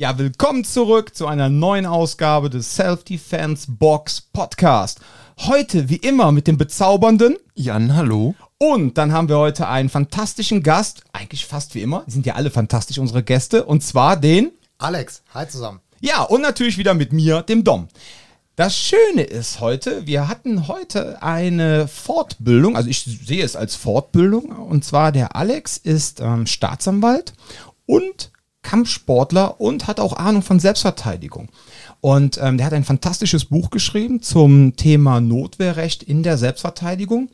Ja, willkommen zurück zu einer neuen Ausgabe des Self-Defense Box Podcast. Heute, wie immer, mit dem bezaubernden Jan, hallo. Und dann haben wir heute einen fantastischen Gast, eigentlich fast wie immer, die sind ja alle fantastisch, unsere Gäste, und zwar den Alex. Hi zusammen. Ja, und natürlich wieder mit mir, dem Dom. Das Schöne ist heute, wir hatten heute eine Fortbildung, also ich sehe es als Fortbildung, und zwar der Alex ist ähm, Staatsanwalt und Kampfsportler und hat auch Ahnung von Selbstverteidigung. Und ähm, der hat ein fantastisches Buch geschrieben zum Thema Notwehrrecht in der Selbstverteidigung.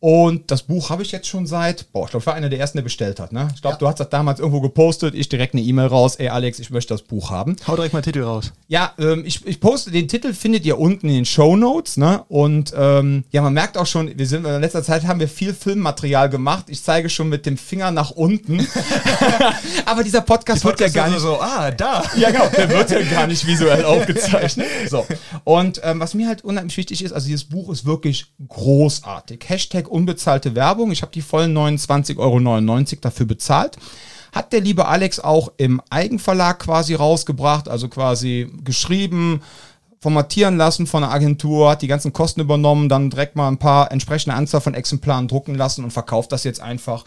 Und das Buch habe ich jetzt schon seit, boah, ich glaube, ich war einer der ersten, der bestellt hat. Ne? Ich glaube, ja. du hast das damals irgendwo gepostet, ich direkt eine E-Mail raus, ey Alex, ich möchte das Buch haben. Hau direkt mal Titel raus. Ja, ähm, ich, ich poste, den Titel findet ihr unten in den Show Notes. Ne? Und ähm, ja, man merkt auch schon, wir sind in letzter Zeit haben wir viel Filmmaterial gemacht. Ich zeige schon mit dem Finger nach unten. Aber dieser Podcast, wird ja gar nicht so, ah, da. Ja, genau, der wird ja gar nicht visuell aufgezeichnet. So. Und ähm, was mir halt unheimlich wichtig ist, also dieses Buch ist wirklich großartig. Hashtag unbezahlte Werbung. Ich habe die vollen 29,99 Euro dafür bezahlt. Hat der liebe Alex auch im Eigenverlag quasi rausgebracht, also quasi geschrieben, formatieren lassen von der Agentur, hat die ganzen Kosten übernommen, dann direkt mal ein paar entsprechende Anzahl von Exemplaren drucken lassen und verkauft das jetzt einfach.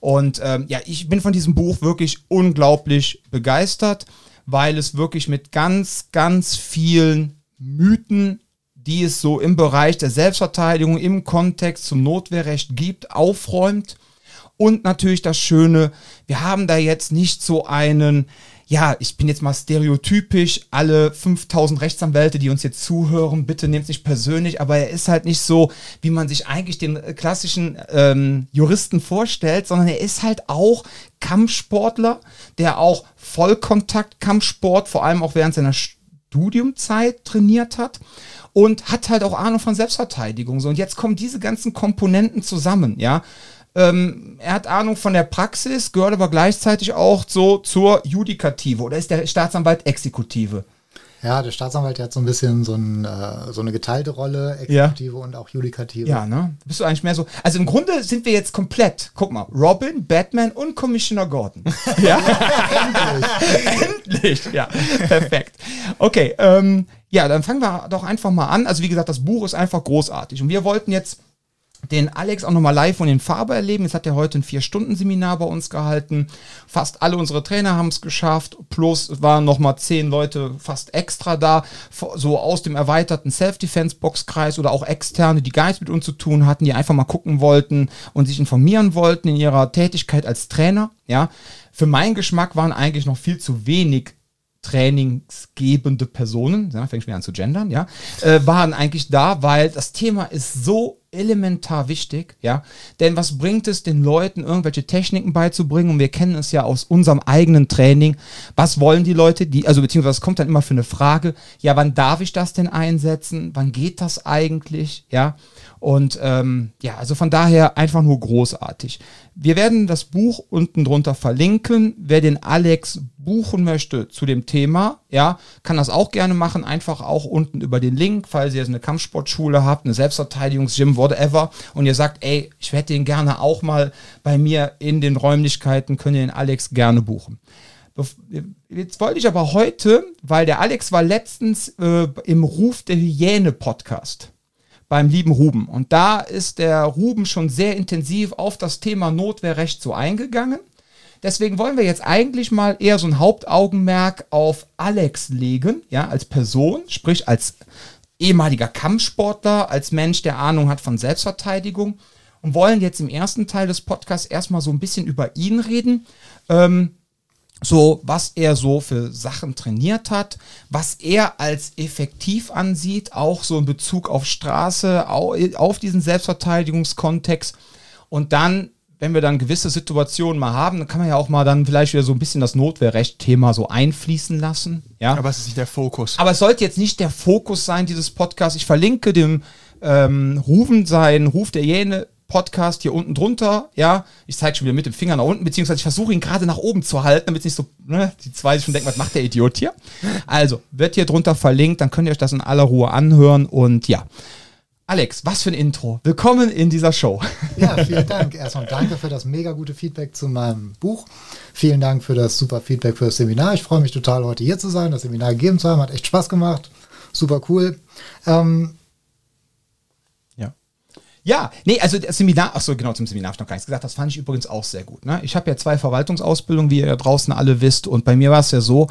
Und ähm, ja, ich bin von diesem Buch wirklich unglaublich begeistert, weil es wirklich mit ganz, ganz vielen Mythen die es so im Bereich der Selbstverteidigung im Kontext zum Notwehrrecht gibt, aufräumt. Und natürlich das Schöne, wir haben da jetzt nicht so einen, ja, ich bin jetzt mal stereotypisch, alle 5000 Rechtsanwälte, die uns jetzt zuhören, bitte nehmt es nicht persönlich, aber er ist halt nicht so, wie man sich eigentlich den klassischen ähm, Juristen vorstellt, sondern er ist halt auch Kampfsportler, der auch Vollkontakt-Kampfsport, vor allem auch während seiner Studiumzeit trainiert hat und hat halt auch Ahnung von Selbstverteidigung. So, und jetzt kommen diese ganzen Komponenten zusammen, ja. Ähm, er hat Ahnung von der Praxis, gehört aber gleichzeitig auch so zur Judikative oder ist der Staatsanwalt Exekutive? Ja, der Staatsanwalt der hat so ein bisschen so, ein, äh, so eine geteilte Rolle, Exekutive ja. und auch Judikative. Ja, ne? Bist du eigentlich mehr so. Also im Grunde sind wir jetzt komplett. Guck mal, Robin, Batman und Commissioner Gordon. ja, endlich. endlich. Ja, perfekt. Okay, ähm, ja, dann fangen wir doch einfach mal an. Also wie gesagt, das Buch ist einfach großartig. Und wir wollten jetzt den Alex auch nochmal live und in Farbe erleben. Jetzt hat er heute ein Vier-Stunden-Seminar bei uns gehalten. Fast alle unsere Trainer haben es geschafft. Plus waren nochmal zehn Leute fast extra da, so aus dem erweiterten Self-Defense-Box-Kreis oder auch externe, die gar nichts mit uns zu tun hatten, die einfach mal gucken wollten und sich informieren wollten in ihrer Tätigkeit als Trainer. Ja, für meinen Geschmack waren eigentlich noch viel zu wenig trainingsgebende Personen, ja, fängt schon an zu gendern, ja, äh, waren eigentlich da, weil das Thema ist so elementar wichtig, ja. Denn was bringt es den Leuten, irgendwelche Techniken beizubringen? Und wir kennen es ja aus unserem eigenen Training. Was wollen die Leute, die, also beziehungsweise es kommt dann immer für eine Frage, ja, wann darf ich das denn einsetzen? Wann geht das eigentlich? Ja. Und ähm, ja, also von daher einfach nur großartig. Wir werden das Buch unten drunter verlinken. Wer den Alex buchen möchte zu dem Thema, ja, kann das auch gerne machen. Einfach auch unten über den Link, falls ihr jetzt eine Kampfsportschule habt, eine Selbstverteidigungsgym, whatever, und ihr sagt, ey, ich hätte den gerne auch mal bei mir in den Räumlichkeiten, könnt ihr den Alex gerne buchen. Jetzt wollte ich aber heute, weil der Alex war letztens äh, im Ruf der Hyäne Podcast beim lieben Ruben. Und da ist der Ruben schon sehr intensiv auf das Thema Notwehrrecht so eingegangen. Deswegen wollen wir jetzt eigentlich mal eher so ein Hauptaugenmerk auf Alex legen, ja, als Person, sprich als ehemaliger Kampfsportler, als Mensch, der Ahnung hat von Selbstverteidigung und wollen jetzt im ersten Teil des Podcasts erstmal so ein bisschen über ihn reden. Ähm, so was er so für Sachen trainiert hat, was er als effektiv ansieht, auch so in Bezug auf Straße, auf diesen Selbstverteidigungskontext. Und dann, wenn wir dann gewisse Situationen mal haben, dann kann man ja auch mal dann vielleicht wieder so ein bisschen das Notwehrrecht-Thema so einfließen lassen. Ja? Aber es ist nicht der Fokus. Aber es sollte jetzt nicht der Fokus sein, dieses Podcast. Ich verlinke dem ähm, Rufen seinen Ruf der Jene Podcast hier unten drunter, ja, ich zeige schon wieder mit dem Finger nach unten, beziehungsweise ich versuche ihn gerade nach oben zu halten, damit es nicht so, ne, die zwei sich schon denken, was macht der Idiot hier? Also, wird hier drunter verlinkt, dann könnt ihr euch das in aller Ruhe anhören und ja. Alex, was für ein Intro. Willkommen in dieser Show. Ja, vielen Dank. Erstmal danke für das mega gute Feedback zu meinem Buch. Vielen Dank für das super Feedback für das Seminar. Ich freue mich total, heute hier zu sein, das Seminar gegeben zu haben. Hat echt Spaß gemacht. Super cool. Ähm. Ja, nee, also das Seminar, ach so, genau, zum Seminar habe ich noch gar nichts gesagt. Das fand ich übrigens auch sehr gut. Ne? Ich habe ja zwei Verwaltungsausbildungen, wie ihr da draußen alle wisst. Und bei mir war es ja so,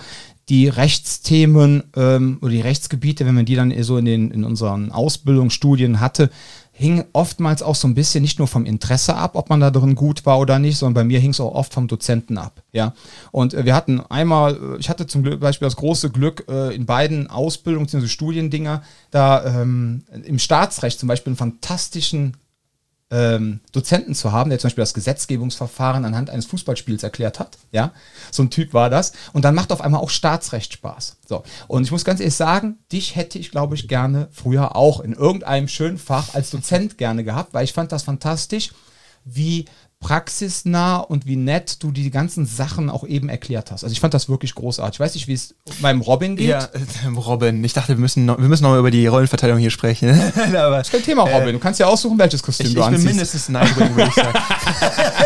die Rechtsthemen ähm, oder die Rechtsgebiete, wenn man die dann so in, den, in unseren Ausbildungsstudien hatte, hing oftmals auch so ein bisschen nicht nur vom Interesse ab, ob man da drin gut war oder nicht, sondern bei mir hing es auch oft vom Dozenten ab. Ja. Und äh, wir hatten einmal, äh, ich hatte zum Beispiel das große Glück, äh, in beiden Ausbildungs- bzw. Studiendinger, da ähm, im Staatsrecht zum Beispiel einen fantastischen ähm, Dozenten zu haben, der zum Beispiel das Gesetzgebungsverfahren anhand eines Fußballspiels erklärt hat. Ja, so ein Typ war das. Und dann macht auf einmal auch Staatsrecht Spaß. So. Und ich muss ganz ehrlich sagen, dich hätte ich, glaube ich, gerne früher auch in irgendeinem schönen Fach als Dozent gerne gehabt, weil ich fand das fantastisch, wie praxisnah und wie nett du die ganzen Sachen auch eben erklärt hast. Also ich fand das wirklich großartig. Ich weiß nicht, wie es beim Robin geht. Ja, äh, Robin. Ich dachte, wir müssen noch, wir müssen noch über die Rollenverteilung hier sprechen. Aber, das ist kein Thema, Robin. Äh, du kannst ja aussuchen, welches Kostüm ich, du ich anziehst. Ich bin mindestens Nightwing, würde ich sagen.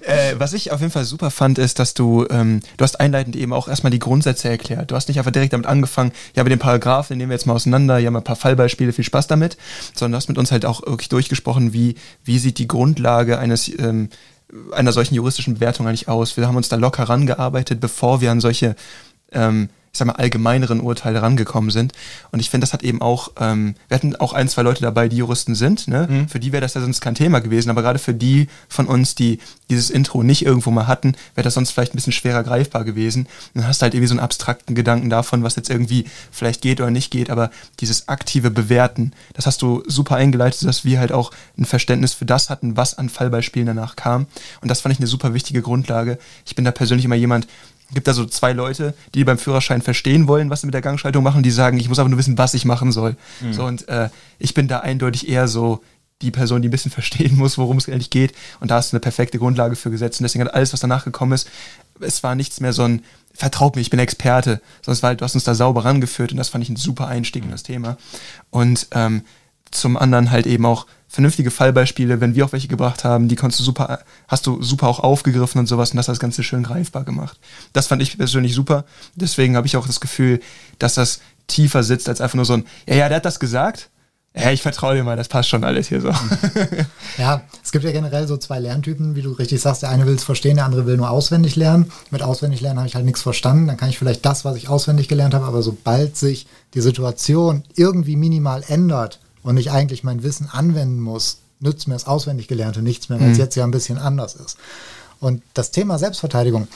äh, was ich auf jeden Fall super fand, ist, dass du, ähm, du hast einleitend eben auch erstmal die Grundsätze erklärt. Du hast nicht einfach direkt damit angefangen, ja, mit den Paragraphen, nehmen wir jetzt mal auseinander, ja, mal ein paar Fallbeispiele, viel Spaß damit, sondern du hast mit uns halt auch wirklich durchgesprochen, wie, wie sieht die Grundlage eines ähm, einer solchen juristischen Bewertung eigentlich aus? Wir haben uns da locker rangearbeitet, bevor wir an solche ähm, ich sag mal, allgemeineren Urteile rangekommen sind. Und ich finde, das hat eben auch, ähm, wir hatten auch ein, zwei Leute dabei, die Juristen sind, ne? Mhm. Für die wäre das ja sonst kein Thema gewesen, aber gerade für die von uns, die dieses Intro nicht irgendwo mal hatten, wäre das sonst vielleicht ein bisschen schwerer greifbar gewesen. Und dann hast du halt irgendwie so einen abstrakten Gedanken davon, was jetzt irgendwie vielleicht geht oder nicht geht, aber dieses aktive Bewerten, das hast du super eingeleitet, dass wir halt auch ein Verständnis für das hatten, was an Fallbeispielen danach kam. Und das fand ich eine super wichtige Grundlage. Ich bin da persönlich immer jemand, gibt da so zwei Leute, die beim Führerschein verstehen wollen, was sie mit der Gangschaltung machen, die sagen, ich muss aber nur wissen, was ich machen soll. Mhm. So, und äh, ich bin da eindeutig eher so die Person, die ein bisschen verstehen muss, worum es eigentlich geht. Und da hast du eine perfekte Grundlage für gesetzt. Und deswegen hat alles, was danach gekommen ist, es war nichts mehr so ein, vertraut mir, ich bin Experte, es war halt, du hast uns da sauber rangeführt und das fand ich ein super Einstieg in das Thema. Und ähm, zum anderen halt eben auch vernünftige Fallbeispiele, wenn wir auch welche gebracht haben, die konntest du super, hast du super auch aufgegriffen und sowas und das das Ganze schön greifbar gemacht. Das fand ich persönlich super. Deswegen habe ich auch das Gefühl, dass das tiefer sitzt als einfach nur so ein, ja, ja, der hat das gesagt. Ja, ich vertraue dir mal, das passt schon alles hier so. Ja, es gibt ja generell so zwei Lerntypen, wie du richtig sagst. Der eine will es verstehen, der andere will nur auswendig lernen. Mit auswendig lernen habe ich halt nichts verstanden. Dann kann ich vielleicht das, was ich auswendig gelernt habe, aber sobald sich die Situation irgendwie minimal ändert, und ich eigentlich mein Wissen anwenden muss, nützt mir das auswendig Gelernte nichts mehr, weil es mhm. jetzt ja ein bisschen anders ist. Und das Thema Selbstverteidigung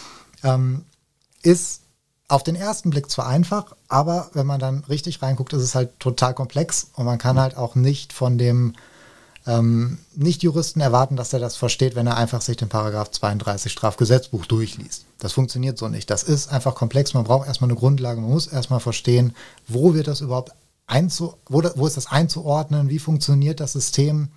ähm, ist auf den ersten Blick zwar einfach, aber wenn man dann richtig reinguckt, ist es halt total komplex und man kann halt auch nicht von dem ähm, Nicht-Juristen erwarten, dass er das versteht, wenn er einfach sich den Paragraph 32 Strafgesetzbuch durchliest. Das funktioniert so nicht. Das ist einfach komplex. Man braucht erstmal eine Grundlage. Man muss erstmal verstehen, wo wird das überhaupt einzu, wo, wo ist das einzuordnen, wie funktioniert das System.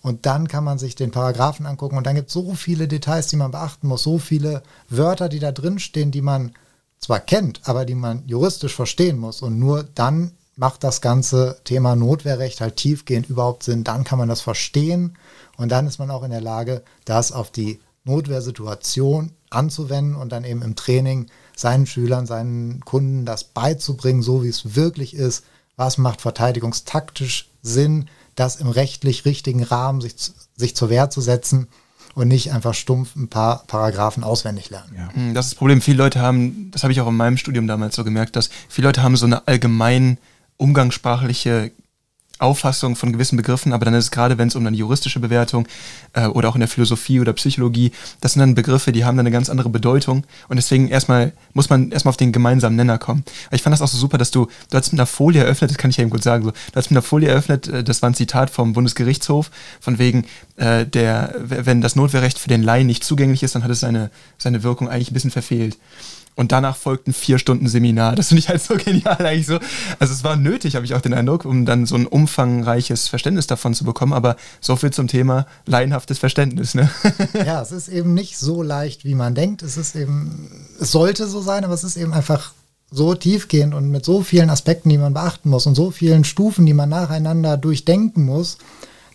Und dann kann man sich den Paragraphen angucken und dann gibt es so viele Details, die man beachten muss, so viele Wörter, die da drin stehen, die man zwar kennt, aber die man juristisch verstehen muss. Und nur dann macht das ganze Thema Notwehrrecht halt tiefgehend überhaupt Sinn. Dann kann man das verstehen und dann ist man auch in der Lage, das auf die Notwehrsituation anzuwenden und dann eben im Training seinen Schülern, seinen Kunden das beizubringen, so wie es wirklich ist, was macht verteidigungstaktisch Sinn, das im rechtlich richtigen Rahmen sich, sich zur Wehr zu setzen und nicht einfach stumpf ein paar Paragraphen auswendig lernen. Ja. Hm, das ist das Problem. Viele Leute haben, das habe ich auch in meinem Studium damals so gemerkt, dass viele Leute haben so eine allgemein umgangssprachliche Auffassung von gewissen Begriffen, aber dann ist es gerade, wenn es um eine juristische Bewertung äh, oder auch in der Philosophie oder Psychologie, das sind dann Begriffe, die haben dann eine ganz andere Bedeutung und deswegen erstmal muss man erstmal auf den gemeinsamen Nenner kommen. Ich fand das auch so super, dass du, du hast mit einer Folie eröffnet, das kann ich ja eben gut sagen, so, du hast mit einer Folie eröffnet, äh, das war ein Zitat vom Bundesgerichtshof, von wegen, äh, der, wenn das Notwehrrecht für den Laien nicht zugänglich ist, dann hat es seine, seine Wirkung eigentlich ein bisschen verfehlt. Und danach folgten vier Stunden Seminar. Das finde ich halt so genial eigentlich so. Also es war nötig, habe ich auch den Eindruck, um dann so ein umfangreiches Verständnis davon zu bekommen. Aber so viel zum Thema laienhaftes Verständnis. Ne? Ja, es ist eben nicht so leicht, wie man denkt. Es ist eben, es sollte so sein, aber es ist eben einfach so tiefgehend und mit so vielen Aspekten, die man beachten muss und so vielen Stufen, die man nacheinander durchdenken muss,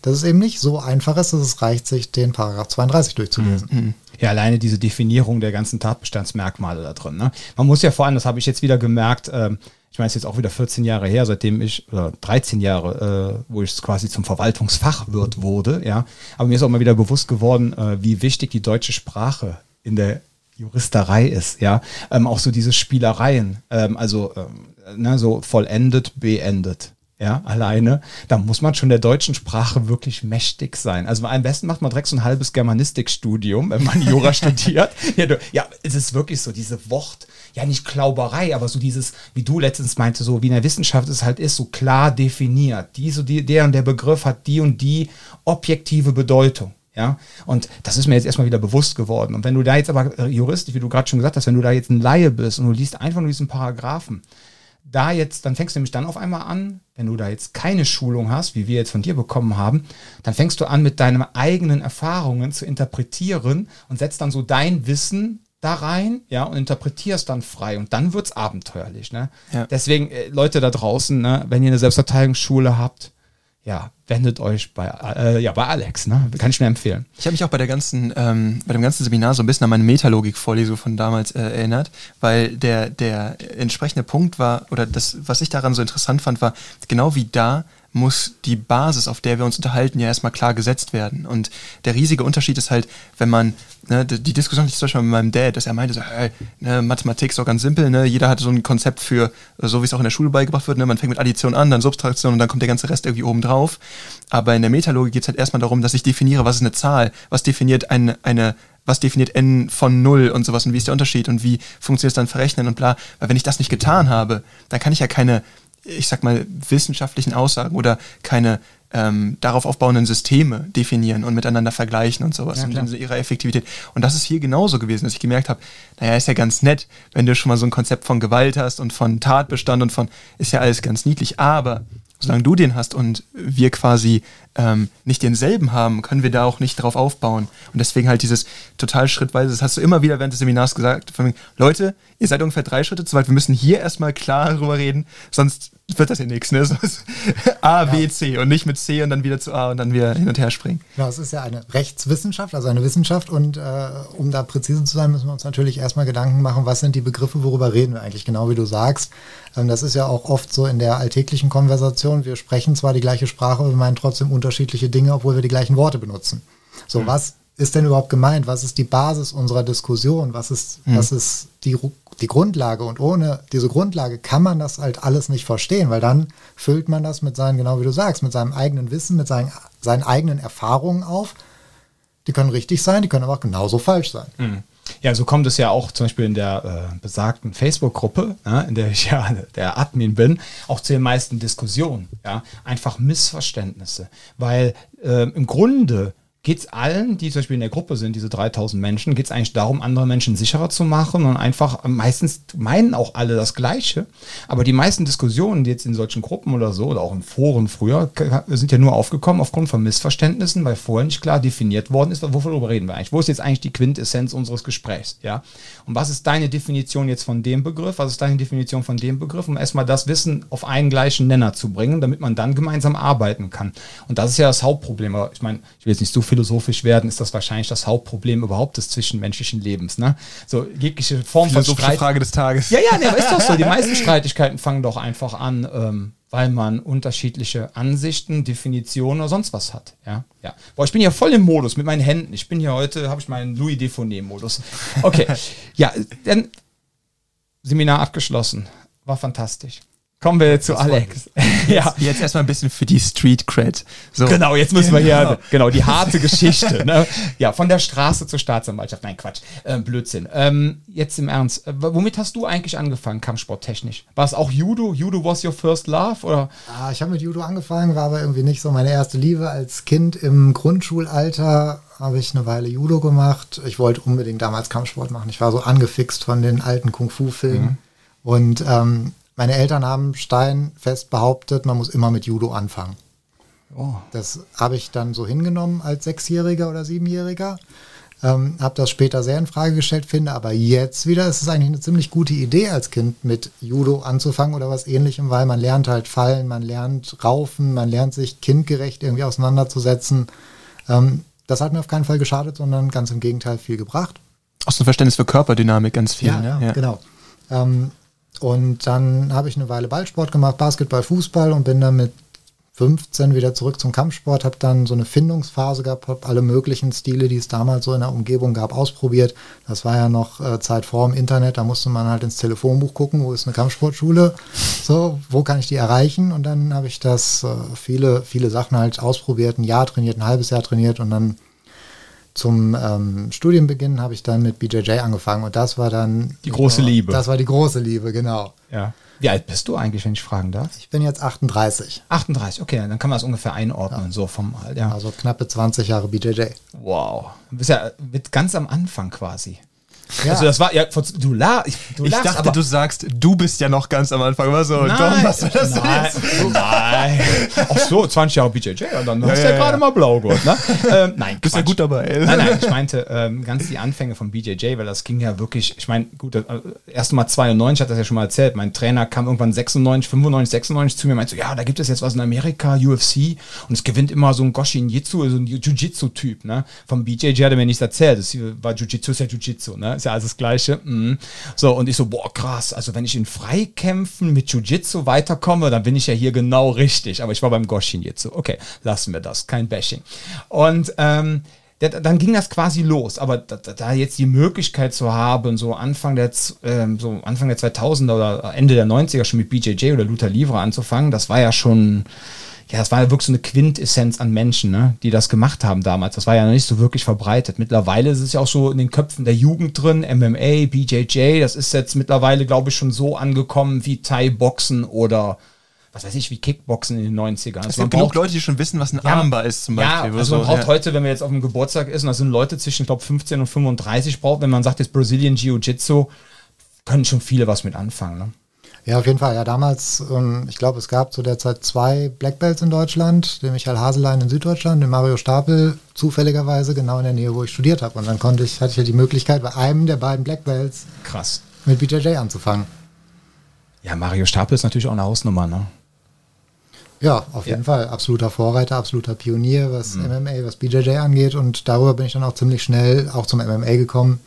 dass es eben nicht so einfach ist, dass es reicht, sich den Paragraph 32 durchzulesen. Mhm. Ja, alleine diese Definierung der ganzen Tatbestandsmerkmale da drin. Ne? Man muss ja vor allem, das habe ich jetzt wieder gemerkt, ähm, ich meine, es ist jetzt auch wieder 14 Jahre her, seitdem ich, oder 13 Jahre, äh, wo ich quasi zum Verwaltungsfachwirt wurde, ja. Aber mir ist auch mal wieder bewusst geworden, äh, wie wichtig die deutsche Sprache in der Juristerei ist, ja. Ähm, auch so diese Spielereien, ähm, also ähm, ne, so vollendet, beendet ja, alleine, da muss man schon der deutschen Sprache wirklich mächtig sein. Also am besten macht man direkt so ein halbes Germanistikstudium, wenn man Jura studiert. Ja, du, ja, es ist wirklich so, diese Wort, ja nicht Klauberei, aber so dieses, wie du letztens meinte, so wie in der Wissenschaft es halt ist, so klar definiert. Die, so die, der und der Begriff hat die und die objektive Bedeutung. Ja, und das ist mir jetzt erstmal wieder bewusst geworden. Und wenn du da jetzt aber äh, juristisch, wie du gerade schon gesagt hast, wenn du da jetzt ein Laie bist und du liest einfach nur diesen Paragraphen, da jetzt, dann fängst du nämlich dann auf einmal an, wenn du da jetzt keine Schulung hast, wie wir jetzt von dir bekommen haben, dann fängst du an, mit deinen eigenen Erfahrungen zu interpretieren und setzt dann so dein Wissen da rein, ja, und interpretierst dann frei und dann wird's abenteuerlich, ne? Ja. Deswegen, äh, Leute da draußen, ne, wenn ihr eine Selbstverteidigungsschule habt, ja, wendet euch bei, äh, ja, bei Alex, ne? Kann ich mir empfehlen. Ich habe mich auch bei der ganzen, ähm, bei dem ganzen Seminar so ein bisschen an meine Metalogik-Vorlesung von damals äh, erinnert, weil der, der entsprechende Punkt war, oder das, was ich daran so interessant fand, war, genau wie da muss die Basis, auf der wir uns unterhalten, ja erstmal klar gesetzt werden. Und der riesige Unterschied ist halt, wenn man, ne, die Diskussion hatte ich zum Beispiel mit meinem Dad, dass er meinte, so, hey, ne, Mathematik ist doch ganz simpel, ne, jeder hat so ein Konzept für, so wie es auch in der Schule beigebracht wird, ne, man fängt mit Addition an, dann Subtraktion und dann kommt der ganze Rest irgendwie oben drauf. Aber in der Metalogik geht es halt erstmal darum, dass ich definiere, was ist eine Zahl, was definiert eine, eine was definiert n von 0 und sowas und wie ist der Unterschied und wie funktioniert es dann verrechnen und bla. Weil wenn ich das nicht getan habe, dann kann ich ja keine ich sag mal, wissenschaftlichen Aussagen oder keine ähm, darauf aufbauenden Systeme definieren und miteinander vergleichen und sowas ja, und ihrer Effektivität. Und das ist hier genauso gewesen, dass ich gemerkt habe, naja, ist ja ganz nett, wenn du schon mal so ein Konzept von Gewalt hast und von Tatbestand und von, ist ja alles ganz niedlich, aber solange du den hast und wir quasi ähm, nicht denselben haben, können wir da auch nicht drauf aufbauen. Und deswegen halt dieses total schrittweise, das hast du immer wieder während des Seminars gesagt, von, Leute, ihr seid ungefähr drei Schritte zu weit, wir müssen hier erstmal klar darüber reden, sonst wird das ja nichts. Ne? A, B, C und nicht mit C und dann wieder zu A und dann wieder hin und her springen. Genau, es ist ja eine Rechtswissenschaft, also eine Wissenschaft und äh, um da präzise zu sein, müssen wir uns natürlich erstmal Gedanken machen, was sind die Begriffe, worüber reden wir eigentlich, genau wie du sagst. Ähm, das ist ja auch oft so in der alltäglichen Konversation. Wir sprechen zwar die gleiche Sprache, wir meinen trotzdem unterschiedliche Dinge, obwohl wir die gleichen Worte benutzen. So, mhm. was ist denn überhaupt gemeint? Was ist die Basis unserer Diskussion? Was ist, mhm. was ist die, die Grundlage? Und ohne diese Grundlage kann man das halt alles nicht verstehen, weil dann füllt man das mit seinen, genau wie du sagst, mit seinem eigenen Wissen, mit seinen, seinen eigenen Erfahrungen auf. Die können richtig sein, die können aber auch genauso falsch sein. Mhm. Ja, so kommt es ja auch zum Beispiel in der äh, besagten Facebook-Gruppe, ja, in der ich ja der Admin bin, auch zu den meisten Diskussionen. Ja, einfach Missverständnisse, weil äh, im Grunde geht es allen, die zum Beispiel in der Gruppe sind, diese 3000 Menschen, geht es eigentlich darum, andere Menschen sicherer zu machen und einfach, meistens meinen auch alle das Gleiche, aber die meisten Diskussionen, die jetzt in solchen Gruppen oder so, oder auch in Foren früher, sind ja nur aufgekommen aufgrund von Missverständnissen, weil vorher nicht klar definiert worden ist, worüber reden wir eigentlich? Wo ist jetzt eigentlich die Quintessenz unseres Gesprächs? Ja? Und was ist deine Definition jetzt von dem Begriff? Was ist deine Definition von dem Begriff? Um erstmal das Wissen auf einen gleichen Nenner zu bringen, damit man dann gemeinsam arbeiten kann. Und das ist ja das Hauptproblem. Ich meine, ich will jetzt nicht so viel philosophisch werden, ist das wahrscheinlich das Hauptproblem überhaupt des zwischenmenschlichen Lebens. Ne? So jegliche Form von Streit. Frage des Tages. Ja, ja, ne, aber ist doch so. Die meisten Streitigkeiten fangen doch einfach an, ähm, weil man unterschiedliche Ansichten, Definitionen oder sonst was hat. Ja, ja. Boah, ich bin ja voll im Modus mit meinen Händen. Ich bin hier heute, habe ich meinen Louis Defonet-Modus. Okay, ja, dann Seminar abgeschlossen. War fantastisch. Kommen wir zu Alex. ja. Jetzt erstmal ein bisschen für die Street Cred. So. Genau, jetzt müssen genau. wir hier, genau, die harte Geschichte. Ne? Ja, von der Straße zur Staatsanwaltschaft. Nein, Quatsch. Ähm, Blödsinn. Ähm, jetzt im Ernst. Äh, womit hast du eigentlich angefangen, kampfsporttechnisch? War es auch Judo? Judo was your first love? Oder? Ah, ich habe mit Judo angefangen, war aber irgendwie nicht so meine erste Liebe. Als Kind im Grundschulalter habe ich eine Weile Judo gemacht. Ich wollte unbedingt damals Kampfsport machen. Ich war so angefixt von den alten Kung-Fu-Filmen. Mhm. Und ähm, meine Eltern haben steinfest behauptet, man muss immer mit Judo anfangen. Oh. Das habe ich dann so hingenommen als Sechsjähriger oder Siebenjähriger. Ähm, habe das später sehr in Frage gestellt, finde aber jetzt wieder ist es eigentlich eine ziemlich gute Idee als Kind mit Judo anzufangen oder was ähnlichem, weil man lernt halt fallen, man lernt raufen, man lernt sich kindgerecht irgendwie auseinanderzusetzen. Ähm, das hat mir auf keinen Fall geschadet, sondern ganz im Gegenteil viel gebracht. Auch so ein Verständnis für Körperdynamik ganz viel. Ja, ne? ja. genau. Ähm, und dann habe ich eine Weile Ballsport gemacht, Basketball, Fußball und bin dann mit 15 wieder zurück zum Kampfsport, habe dann so eine Findungsphase gehabt, habe alle möglichen Stile, die es damals so in der Umgebung gab, ausprobiert. Das war ja noch äh, Zeit vor dem Internet, da musste man halt ins Telefonbuch gucken, wo ist eine Kampfsportschule, so, wo kann ich die erreichen? Und dann habe ich das äh, viele, viele Sachen halt ausprobiert, ein Jahr trainiert, ein halbes Jahr trainiert und dann zum ähm, Studienbeginn habe ich dann mit BJJ angefangen und das war dann Die große Liebe. Das war die große Liebe, genau. Ja. Wie alt bist du eigentlich, wenn ich fragen darf? Ich bin jetzt 38, 38, okay, dann kann man das ungefähr einordnen, so vom Alter. Ja. also knappe 20 Jahre BJJ. Wow. Du bist ja mit ganz am Anfang quasi. Ja. Also das war ja, du, la, ich, du Ich lachst, dachte, aber, du sagst, du bist ja noch ganz am Anfang. War so, Nein, Dom, was soll das denn nein, jetzt? nein. Ach so, 20 Jahre BJJ, ja, dann hast du ja, ja, gerade ja. mal Blaugurt, ne? Ähm, nein, Bist ja gut dabei. Nein, nein, ich meinte ähm, ganz die Anfänge von BJJ, weil das ging ja wirklich, ich meine, gut, das, äh, erst mal 92, hat das ja schon mal erzählt, mein Trainer kam irgendwann 96, 95, 96 zu mir und meinte so, ja, da gibt es jetzt was in Amerika, UFC, und es gewinnt immer so ein Goshin Jitsu, so ein Jiu-Jitsu-Typ, ne? Vom BJJ hat er mir nichts erzählt, das war Jiu-Jitsu, ist ja Jiu-Jitsu, ne? Ist ja alles das Gleiche. Mhm. So, und ich so, boah, krass, also wenn ich in Freikämpfen mit Jiu-Jitsu weiterkomme, dann bin ich ja hier genau richtig, aber ich war beim Goshin Jitsu. Okay, lassen wir das, kein Bashing. Und, ähm, dann ging das quasi los. Aber da, da- jetzt die Möglichkeit zu haben, so Anfang der, ähm, so Anfang der 2000er oder Ende der 90er schon mit BJJ oder Luther Livre anzufangen, das war ja schon, ja, das war ja wirklich so eine Quintessenz an Menschen, ne, die das gemacht haben damals. Das war ja noch nicht so wirklich verbreitet. Mittlerweile ist es ja auch so in den Köpfen der Jugend drin, MMA, BJJ, das ist jetzt mittlerweile, glaube ich, schon so angekommen wie Thai-Boxen oder was weiß ich, wie Kickboxen in den 90ern. Es Also man gibt genug Leute, die schon wissen, was ein ja, Armbar ist zum Beispiel. Ja, also man so, braucht ja. heute, wenn wir jetzt auf dem Geburtstag ist, und das sind Leute zwischen, ich glaube, 15 und 35 braucht, wenn man sagt jetzt Brazilian Jiu-Jitsu, können schon viele was mit anfangen. Ne? Ja, auf jeden Fall. Ja, damals, ähm, ich glaube, es gab zu der Zeit zwei Black Belts in Deutschland, den Michael Haselein in Süddeutschland, den Mario Stapel zufälligerweise genau in der Nähe, wo ich studiert habe. Und dann konnte ich, hatte ich ja die Möglichkeit, bei einem der beiden Black Belts Krass. mit BJJ anzufangen. Ja, Mario Stapel ist natürlich auch eine Hausnummer, ne? Ja, auf jeden Fall. Absoluter Vorreiter, absoluter Pionier, was MMA, was BJJ angeht. Und darüber bin ich dann auch ziemlich schnell auch zum MMA gekommen.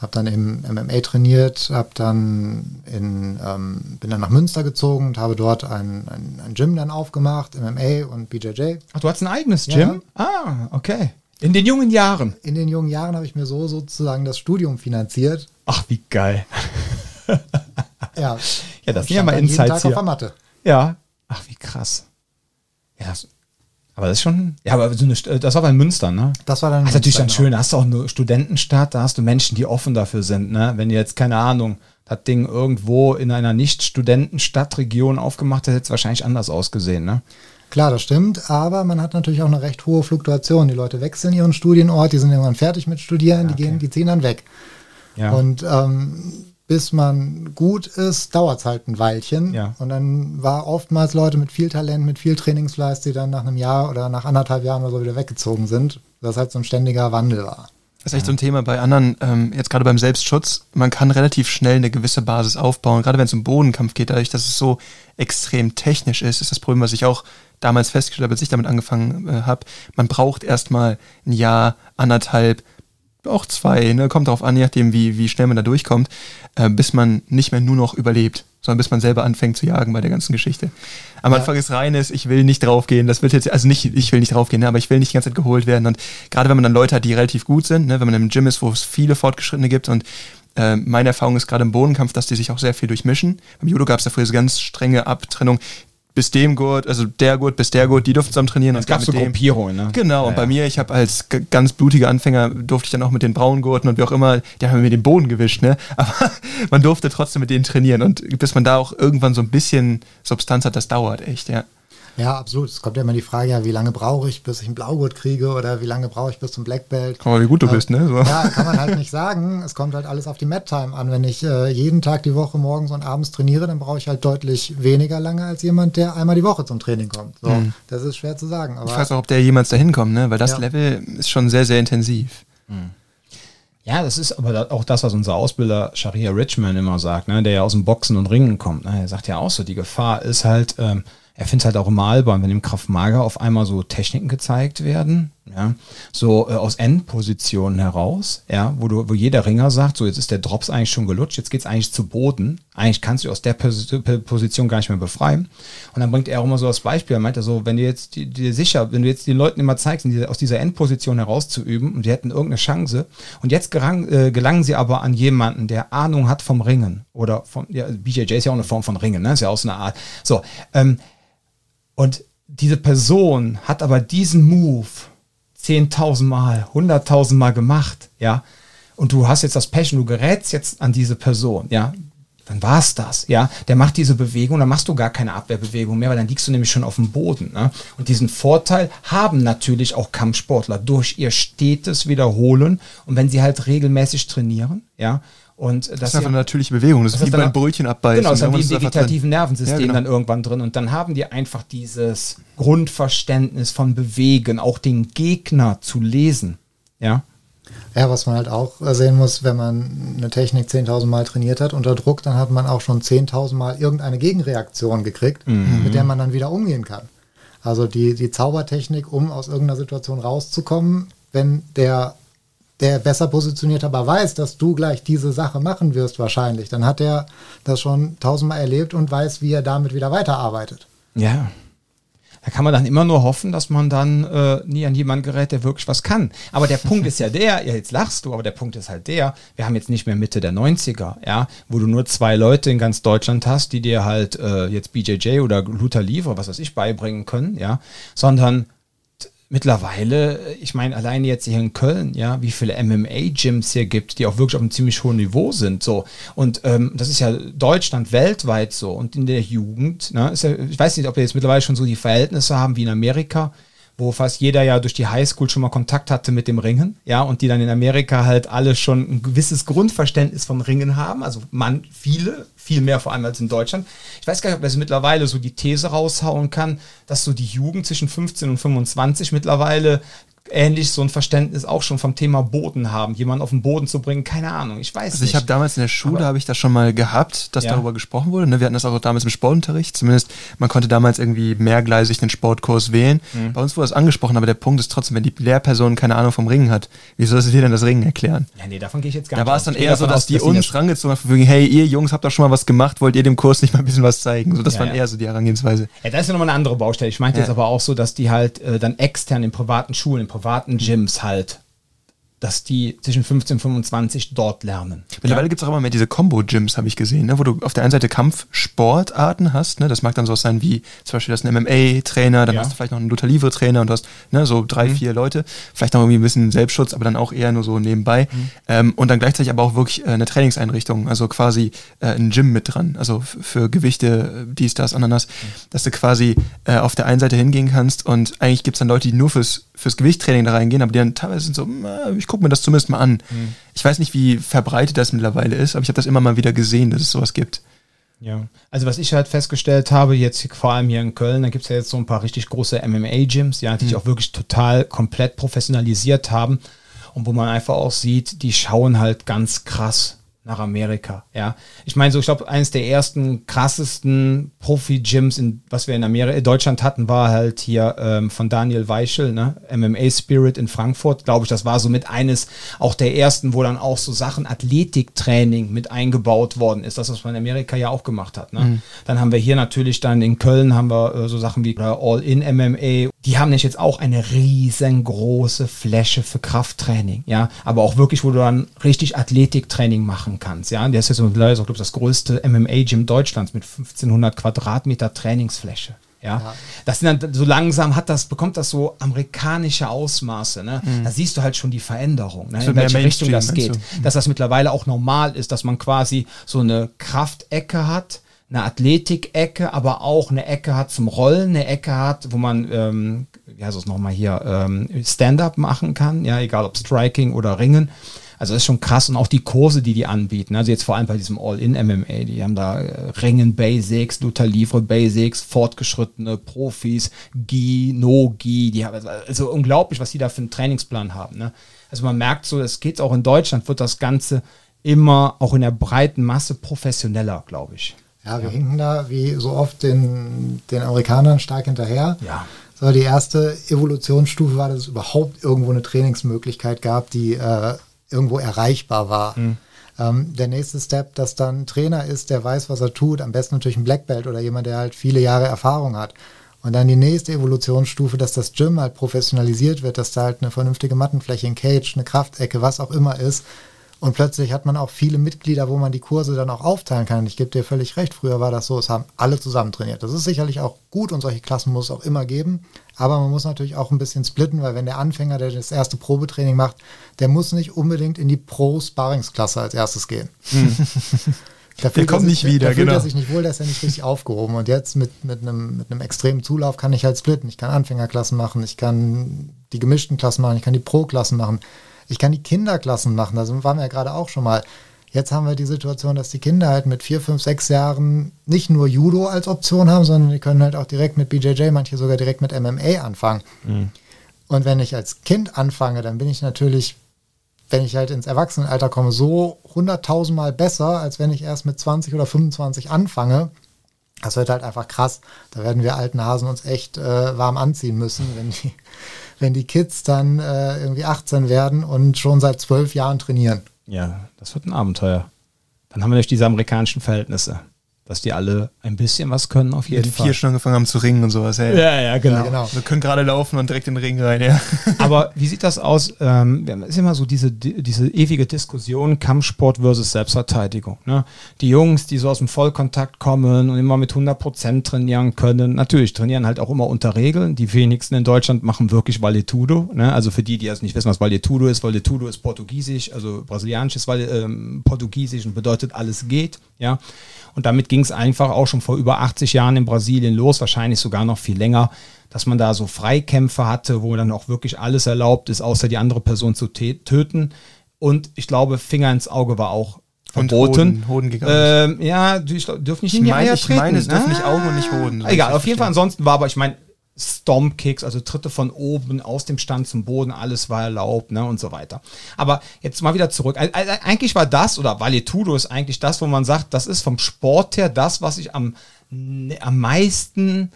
Hab dann im MMA trainiert, hab dann in, ähm, bin dann nach Münster gezogen und habe dort ein, ein, ein Gym dann aufgemacht, MMA und BJJ. Ach, du hast ein eigenes Ja. Gym? Ah, okay. In den jungen Jahren. In den jungen Jahren habe ich mir so sozusagen das Studium finanziert. Ach, wie geil. Ja, Ja, das sind ja mal Insights Tag auf hier. der Matte. Ja. Ach, wie krass. Ja, das, aber das ist schon, ja, aber so eine, St- das war bei Münster, ne? Das war dann. Das ist natürlich dann Münster, schön, da hast du auch eine Studentenstadt, da hast du Menschen, die offen dafür sind, ne? Wenn du jetzt, keine Ahnung, das Ding irgendwo in einer Nicht-Studentenstadtregion aufgemacht hätte, hätte es wahrscheinlich anders ausgesehen, ne? Klar, das stimmt, aber man hat natürlich auch eine recht hohe Fluktuation. Die Leute wechseln ihren Studienort, die sind irgendwann fertig mit Studieren, die gehen, die ziehen dann weg. Ja. Und ähm, bis man gut ist, dauert es halt ein Weilchen. Ja. Und dann war oftmals Leute mit viel Talent, mit viel Trainingsfleiß, die dann nach einem Jahr oder nach anderthalb Jahren oder so wieder weggezogen sind. Das halt so ein ständiger Wandel war. Das ist echt so ein Thema bei anderen, ähm, jetzt gerade beim Selbstschutz, man kann relativ schnell eine gewisse Basis aufbauen, gerade wenn es um Bodenkampf geht, dadurch, dass es so extrem technisch ist, ist das Problem, was ich auch damals festgestellt habe, als ich damit angefangen äh, habe, man braucht erstmal ein Jahr, anderthalb, auch zwei, ne, kommt darauf an, je nachdem, wie, wie schnell man da durchkommt, äh, bis man nicht mehr nur noch überlebt, sondern bis man selber anfängt zu jagen bei der ganzen Geschichte. Am Ja. Anfang ist reines, ich will nicht draufgehen, das wird jetzt, also nicht, ich will nicht draufgehen, ne, aber ich will nicht die ganze Zeit geholt werden und gerade wenn man dann Leute hat, die relativ gut sind, ne, wenn man im Gym ist, wo es viele Fortgeschrittene gibt und äh, meine Erfahrung ist gerade im Bodenkampf, dass die sich auch sehr viel durchmischen. Beim Judo gab es da früher so ganz strenge Abtrennung bis dem Gurt, also der Gurt bis der Gurt, die durften zusammen trainieren. Es gab so. Gruppierungen, ne? Genau, Ja, und bei ja. mir, ich habe als ganz blutiger Anfänger, durfte ich dann auch mit den Braungurten und wie auch immer, die haben mir den Boden gewischt, ne? Aber man durfte trotzdem mit denen trainieren und bis man da auch irgendwann so ein bisschen Substanz hat, das dauert echt, ja. Ja, absolut. Es kommt ja immer die Frage, ja, wie lange brauche ich, bis ich einen Blaugurt kriege oder wie lange brauche ich bis zum Black Belt? Guck mal, wie gut du Äh, bist, ne? So. Ja, kann man halt nicht sagen. Es kommt halt alles auf die Mat-Time an. Wenn ich äh, jeden Tag die Woche morgens und abends trainiere, dann brauche ich halt deutlich weniger lange als jemand, der einmal die Woche zum Training kommt. So, Das ist schwer zu sagen. Aber Ich weiß auch, ob der jemals dahin kommt, ne? Weil das Ja. Level ist schon sehr, sehr intensiv. Ja, das ist aber auch das, was unser Ausbilder Sharia Richman immer sagt, ne, der ja aus dem Boxen und Ringen kommt. Ne, er sagt ja auch so, die Gefahr ist halt, ähm, er findet es halt auch im Malbahn, wenn im Kraftmager auf einmal so Techniken gezeigt werden, ja, so äh, aus Endpositionen heraus, ja, wo du, wo jeder Ringer sagt, so jetzt ist der Drops eigentlich schon gelutscht, jetzt geht's eigentlich zu Boden, eigentlich kannst du aus der Pos Position gar nicht mehr befreien. Und dann bringt er auch immer so das Beispiel, er meint er so, wenn du jetzt dir sicher, wenn du jetzt den Leuten immer zeigst, diese, aus dieser Endposition herauszuüben und die hätten irgendeine Chance. Und jetzt gerang, äh, gelangen sie aber an jemanden, der Ahnung hat vom Ringen oder vom, ja, BJJ ist ja auch eine Form von Ringen, ne, ist ja auch so eine Art, so, ähm, und diese Person hat aber diesen Move 10.000 Mal, 100.000 Mal gemacht, ja, und du hast jetzt das Pech und du gerätst jetzt an diese Person, ja, dann war es das, ja. Der macht diese Bewegung, dann machst du gar keine Abwehrbewegung mehr, weil dann liegst du nämlich schon auf dem Boden. Ne? Und diesen Vorteil haben natürlich auch Kampfsportler durch ihr stetes Wiederholen und wenn sie halt regelmäßig trainieren, ja, und das, das ist einfach eine natürliche Bewegung. Das, das ist wie beim Brötchen abbeißen. Genau, das ist wie im vegetativen Nervensystem ja, genau. dann irgendwann drin. Und dann haben die einfach dieses Grundverständnis von Bewegen, auch den Gegner zu lesen. Ja. Ja, was man halt auch sehen muss, wenn man eine Technik 10.000 Mal trainiert hat unter Druck, dann hat man auch schon 10.000 Mal irgendeine Gegenreaktion gekriegt, mhm. mit der man dann wieder umgehen kann. Also die, die Zaubertechnik, um aus irgendeiner Situation rauszukommen, wenn der der besser positioniert aber weiß, dass du gleich diese Sache machen wirst wahrscheinlich, dann hat er das schon tausendmal erlebt und weiß, wie er damit wieder weiterarbeitet. Ja. Da kann man dann immer nur hoffen, dass man dann äh, nie an jemanden gerät, der wirklich was kann. Aber der Punkt ist ja der, ja, jetzt lachst du, aber der Punkt ist halt der, wir haben jetzt nicht mehr Mitte der 90er, ja, wo du nur zwei Leute in ganz Deutschland hast, die dir halt äh, jetzt BJJ oder Luther oder was weiß ich beibringen können, ja, sondern mittlerweile, ich meine, alleine jetzt hier in Köln, ja, wie viele MMA-Gyms hier gibt, die auch wirklich auf einem ziemlich hohen Niveau sind, so. Und ähm, das ist ja Deutschland weltweit so. Und in der Jugend, ne, ist ja, ich weiß nicht, ob wir jetzt mittlerweile schon so die Verhältnisse haben wie in Amerika, wo fast jeder ja durch die Highschool schon mal Kontakt hatte mit dem Ringen, ja, und die dann in Amerika halt alle schon ein gewisses Grundverständnis vom Ringen haben, also man, viele, viel mehr vor allem als in Deutschland. Ich weiß gar nicht, ob es mittlerweile so die These raushauen kann, dass so die Jugend zwischen 15 und 25 mittlerweile ähnlich so ein Verständnis auch schon vom Thema Boden haben, jemanden auf den Boden zu bringen, keine Ahnung, ich weiß also nicht. ich habe damals in der Schule, habe ich das schon mal gehabt, dass ja. darüber gesprochen wurde. Ne? Wir hatten das auch damals im Sportunterricht, zumindest man konnte damals irgendwie mehrgleisig einen Sportkurs wählen. Mhm. Bei uns wurde das angesprochen, aber der Punkt ist trotzdem, wenn die Lehrperson keine Ahnung vom Ringen hat, wie soll sie dir denn das Ringen erklären? Ja, nee, davon gehe ich jetzt gar da nicht Da war es dann eher so, dass aus, die dass uns rangezogen haben, hey, ihr Jungs habt doch schon mal was gemacht, wollt ihr dem Kurs nicht mal ein bisschen was zeigen? So, das ja, war ja. eher so die Herangehensweise. Ja, das ist ja nochmal eine andere Baustelle. Ich meinte jetzt aber auch so, dass die halt äh, dann extern in privaten Schulen, in privaten Gyms halt dass die zwischen 15 und 25 dort lernen. Mittlerweile ja? gibt es auch immer mehr diese Combo-Gyms, habe ich gesehen, ne? wo du auf der einen Seite Kampfsportarten hast. Ne? Das mag dann so sein wie zum Beispiel das ein MMA-Trainer, dann ja. hast du vielleicht noch einen Luther Livre-Trainer und du hast ne, so drei, mhm. vier Leute. Vielleicht noch irgendwie ein bisschen Selbstschutz, aber dann auch eher nur so nebenbei. Mhm. Ähm, und dann gleichzeitig aber auch wirklich äh, eine Trainingseinrichtung, also quasi äh, ein Gym mit dran, also für Gewichte, dies, das, Ananas, mhm. dass du quasi äh, auf der einen Seite hingehen kannst und eigentlich gibt es dann Leute, die nur fürs fürs Gewichttraining da reingehen, aber die dann teilweise sind so, ich gucke mir das zumindest mal an. Mhm. Ich weiß nicht, wie verbreitet das mittlerweile ist, aber ich habe das immer mal wieder gesehen, dass es sowas gibt. Ja, also was ich halt festgestellt habe, jetzt vor allem hier in Köln, da gibt es ja jetzt so ein paar richtig große MMA-Gyms, ja, die mhm. sich auch wirklich total komplett professionalisiert haben und wo man einfach auch sieht, die schauen halt ganz krass nach Amerika. Ja, ich meine so, ich glaube, eines der ersten krassesten Profi-Gyms, was wir in Amerika, in Deutschland hatten, war halt hier ähm, von Daniel Weichel, ne, MMA Spirit in Frankfurt, glaube ich. Das war so mit eines auch der ersten, wo dann auch so Sachen Athletiktraining mit eingebaut worden ist, das was man in Amerika ja auch gemacht hat. Ne? Mhm. Dann haben wir hier natürlich dann in Köln haben wir äh, so Sachen wie All In MMA. Die haben nicht jetzt auch eine riesengroße Fläche für Krafttraining, ja, aber auch wirklich, wo du dann richtig Athletiktraining machen kannst. Ja, der ist jetzt mittlerweile so, glaube ich, das größte MMA-Gym Deutschlands mit 1500 Quadratmeter Trainingsfläche. Ja? ja, das sind dann so langsam hat das bekommt das so amerikanische Ausmaße. Ne? Mhm. Da siehst du halt schon die Veränderung, ne? in welche Richtung das geht. Mhm. Dass das mittlerweile auch normal ist, dass man quasi so eine Kraftecke hat, eine Athletikecke, aber auch eine Ecke hat zum Rollen, eine Ecke hat, wo man, ähm, wie heißt es nochmal hier, ähm, Stand-up machen kann, ja, egal ob Striking oder Ringen Also das ist schon krass und auch die Kurse, die die anbieten. Also jetzt vor allem bei diesem All-In-MMA, die haben da äh, Ringen Basics, Luther Livre Basics, fortgeschrittene Profis, Gi, No-Gi, die haben also, also unglaublich, was die da für einen Trainingsplan haben. Ne? Also man merkt so, es geht auch in Deutschland, wird das Ganze immer auch in der breiten Masse professioneller, glaube ich. Ja, wir hinken da wie so oft den, den Amerikanern stark hinterher. Ja. So, die erste Evolutionsstufe war, dass es überhaupt irgendwo eine Trainingsmöglichkeit gab, die äh, irgendwo erreichbar war. Mhm. Ähm, der nächste Step, dass dann ein Trainer ist, der weiß, was er tut, am besten natürlich ein Black Belt oder jemand, der halt viele Jahre Erfahrung hat. Und dann die nächste Evolutionsstufe, dass das Gym halt professionalisiert wird, dass da halt eine vernünftige Mattenfläche, ein Cage, eine Kraftecke, was auch immer ist, und plötzlich hat man auch viele Mitglieder, wo man die Kurse dann auch aufteilen kann. Ich gebe dir völlig recht, früher war das so, es haben alle zusammen trainiert. Das ist sicherlich auch gut und solche Klassen muss es auch immer geben. Aber man muss natürlich auch ein bisschen splitten, weil wenn der Anfänger, der das erste Probetraining macht, der muss nicht unbedingt in die Pro-Sparringsklasse als erstes gehen. Hm. der kommt nicht sich, wieder, da genau. er sich nicht wohl, der ist ja nicht richtig aufgehoben. Und jetzt mit, mit, einem, mit einem extremen Zulauf kann ich halt splitten. Ich kann Anfängerklassen machen, ich kann die gemischten Klassen machen, ich kann die Pro-Klassen machen. Ich kann die Kinderklassen machen, da waren wir ja gerade auch schon mal. Jetzt haben wir die Situation, dass die Kinder halt mit vier, fünf, sechs Jahren nicht nur Judo als Option haben, sondern die können halt auch direkt mit BJJ, manche sogar direkt mit MMA anfangen. Mhm. Und wenn ich als Kind anfange, dann bin ich natürlich, wenn ich halt ins Erwachsenenalter komme, so hunderttausendmal besser, als wenn ich erst mit 20 oder 25 anfange. Das wird halt einfach krass. Da werden wir alten Hasen uns echt äh, warm anziehen müssen, wenn die wenn die Kids dann äh, irgendwie 18 werden und schon seit zwölf Jahren trainieren. Ja, das wird ein Abenteuer. Dann haben wir nämlich diese amerikanischen Verhältnisse dass die alle ein bisschen was können auf jeden ja, die Fall. vier schon angefangen haben zu ringen und sowas. Hey. Ja, ja, genau. Ja, genau. Wir können gerade laufen und direkt in den Ring rein, ja. Aber wie sieht das aus? Ähm, es ist immer so diese, diese ewige Diskussion Kampfsport versus Selbstverteidigung. Ne? Die Jungs, die so aus dem Vollkontakt kommen und immer mit 100% trainieren können, natürlich trainieren halt auch immer unter Regeln. Die wenigsten in Deutschland machen wirklich Valetudo. Ne? Also für die, die also nicht wissen, was Valetudo ist, Valetudo ist portugiesisch, also brasilianisches ähm, Portugiesisch und bedeutet alles geht. Ja. Und damit ging es einfach auch schon vor über 80 Jahren in Brasilien los, wahrscheinlich sogar noch viel länger, dass man da so Freikämpfe hatte, wo dann auch wirklich alles erlaubt ist, außer die andere Person zu töten. Und ich glaube, Finger ins Auge war auch verboten. Und Hoden, Hoden ähm, ja, ich dürfen nicht in die Eier treten. Ich meine, es dürfen nicht Augen und nicht Hoden. Egal, auf jeden Fall ansonsten war aber, ich meine, Stomp-Kicks, also Tritte von oben aus dem Stand zum Boden, alles war erlaubt, ne, und so weiter. Aber jetzt mal wieder zurück. Eigentlich war das, oder Valetudo ist eigentlich das, wo man sagt, das ist vom Sport her das, was ich am, ne, am meisten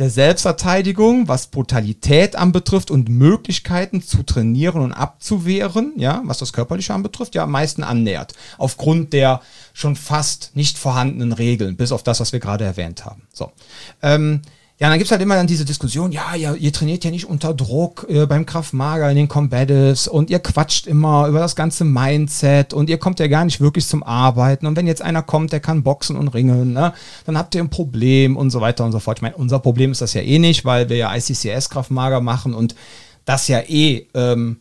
der Selbstverteidigung, was Brutalität anbetrifft und Möglichkeiten zu trainieren und abzuwehren, ja, was das Körperliche anbetrifft, ja, am meisten annähert. Aufgrund der schon fast nicht vorhandenen Regeln, bis auf das, was wir gerade erwähnt haben. So. Ähm, ja, dann gibt's halt immer dann diese Diskussion, ja, ja, ihr trainiert ja nicht unter Druck äh, beim Kraftmager in den Combatives und ihr quatscht immer über das ganze Mindset und ihr kommt ja gar nicht wirklich zum Arbeiten. Und wenn jetzt einer kommt, der kann boxen und ringen, ne, dann habt ihr ein Problem und so weiter und so fort. Ich meine, unser Problem ist das ja eh nicht, weil wir ja ICCS Kraftmager machen und das ja eh ähm,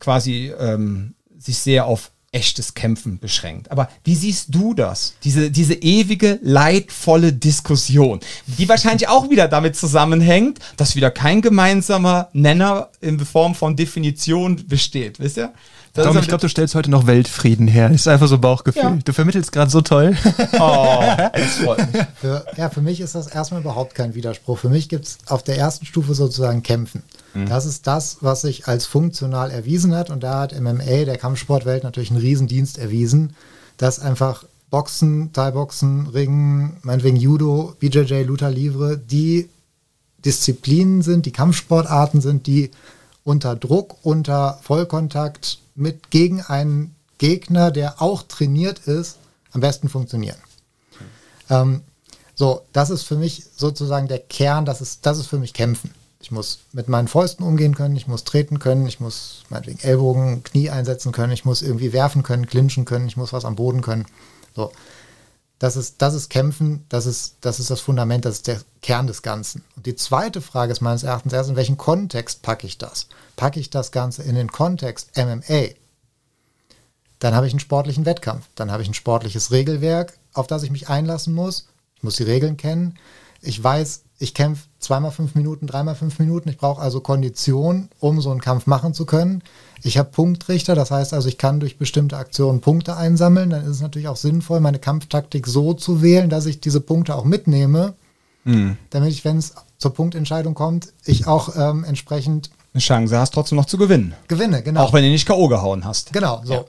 quasi ähm, sich sehr auf echtes Kämpfen beschränkt. Aber wie siehst du das? Diese, diese ewige, leidvolle Diskussion, die wahrscheinlich auch wieder damit zusammenhängt, dass wieder kein gemeinsamer Nenner in Form von Definition besteht, wisst ihr? Das Tom, ich glaube, du stellst heute noch Weltfrieden her. Das ist einfach so Bauchgefühl. Ja. Du vermittelst gerade so toll. Oh, das freut mich. Für, ja, für mich ist das erstmal überhaupt kein Widerspruch. Für mich gibt es auf der ersten Stufe sozusagen Kämpfen. Mhm. Das ist das, was sich als funktional erwiesen hat. Und da hat MMA, der Kampfsportwelt, natürlich einen Riesendienst erwiesen, dass einfach Boxen, Thai-Boxen, Ringen, meinetwegen Judo, BJJ, Luther Livre, die Disziplinen sind, die Kampfsportarten sind, die unter Druck, unter Vollkontakt mit gegen einen Gegner, der auch trainiert ist, am besten funktionieren. Ähm, so, das ist für mich sozusagen der Kern, das ist, das ist für mich Kämpfen. Ich muss mit meinen Fäusten umgehen können, ich muss treten können, ich muss meinetwegen Ellbogen, Knie einsetzen können, ich muss irgendwie werfen können, clinchen können, ich muss was am Boden können. So. Das ist, das ist Kämpfen, das ist, das ist das Fundament, das ist der Kern des Ganzen. Und die zweite Frage ist meines Erachtens erst, in welchen Kontext packe ich das? Packe ich das Ganze in den Kontext MMA? Dann habe ich einen sportlichen Wettkampf, dann habe ich ein sportliches Regelwerk, auf das ich mich einlassen muss. Ich muss die Regeln kennen. Ich weiß, ich kämpfe zweimal fünf Minuten, dreimal fünf Minuten. Ich brauche also Kondition, um so einen Kampf machen zu können. Ich habe Punktrichter, das heißt also, ich kann durch bestimmte Aktionen Punkte einsammeln. Dann ist es natürlich auch sinnvoll, meine Kampftaktik so zu wählen, dass ich diese Punkte auch mitnehme, mhm. damit ich, wenn es zur Punktentscheidung kommt, ich auch ähm, entsprechend eine Chance hast, trotzdem noch zu gewinnen. Gewinne, genau. Auch wenn du nicht K.O. gehauen hast. Genau, so. Ja.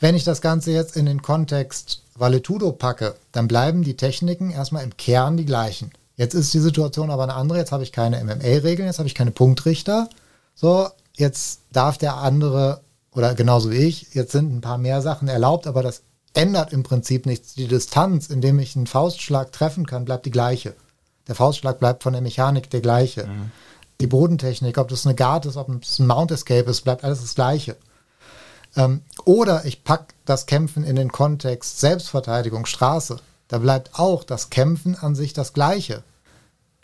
Wenn ich das Ganze jetzt in den Kontext Valetudo packe, dann bleiben die Techniken erstmal im Kern die gleichen. Jetzt ist die Situation aber eine andere. Jetzt habe ich keine MMA-Regeln, jetzt habe ich keine Punktrichter. So, jetzt darf der andere, oder genauso wie ich, jetzt sind ein paar mehr Sachen erlaubt, aber das ändert im Prinzip nichts. Die Distanz, in dem ich einen Faustschlag treffen kann, bleibt die gleiche. Der Faustschlag bleibt von der Mechanik der gleiche. Mhm. Die Bodentechnik, ob das eine Guard ist, ob es ein Mount Escape ist, bleibt alles das Gleiche. Ähm, oder ich packe das Kämpfen in den Kontext Selbstverteidigung, Straße. Da bleibt auch das Kämpfen an sich das Gleiche.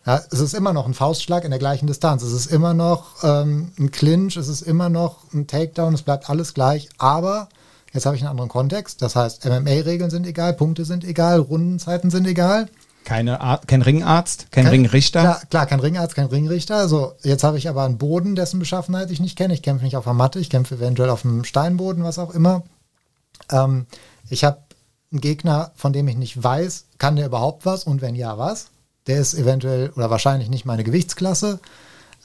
Ja, es ist immer noch ein Faustschlag in der gleichen Distanz. Es ist immer noch ähm, ein Clinch, es ist immer noch ein Takedown, es bleibt alles gleich. Aber jetzt habe ich einen anderen Kontext. Das heißt, MMA-Regeln sind egal, Punkte sind egal, Rundenzeiten sind egal. Keine Ar kein Ringarzt, kein, kein Ringrichter. Klar, klar, kein Ringarzt, kein Ringrichter. Also jetzt habe ich aber einen Boden, dessen Beschaffenheit ich nicht kenne. Ich kämpfe nicht auf der Matte, ich kämpfe eventuell auf dem Steinboden, was auch immer. Ähm, ich habe einen Gegner, von dem ich nicht weiß, kann der überhaupt was und wenn ja, was? Der ist eventuell oder wahrscheinlich nicht meine Gewichtsklasse.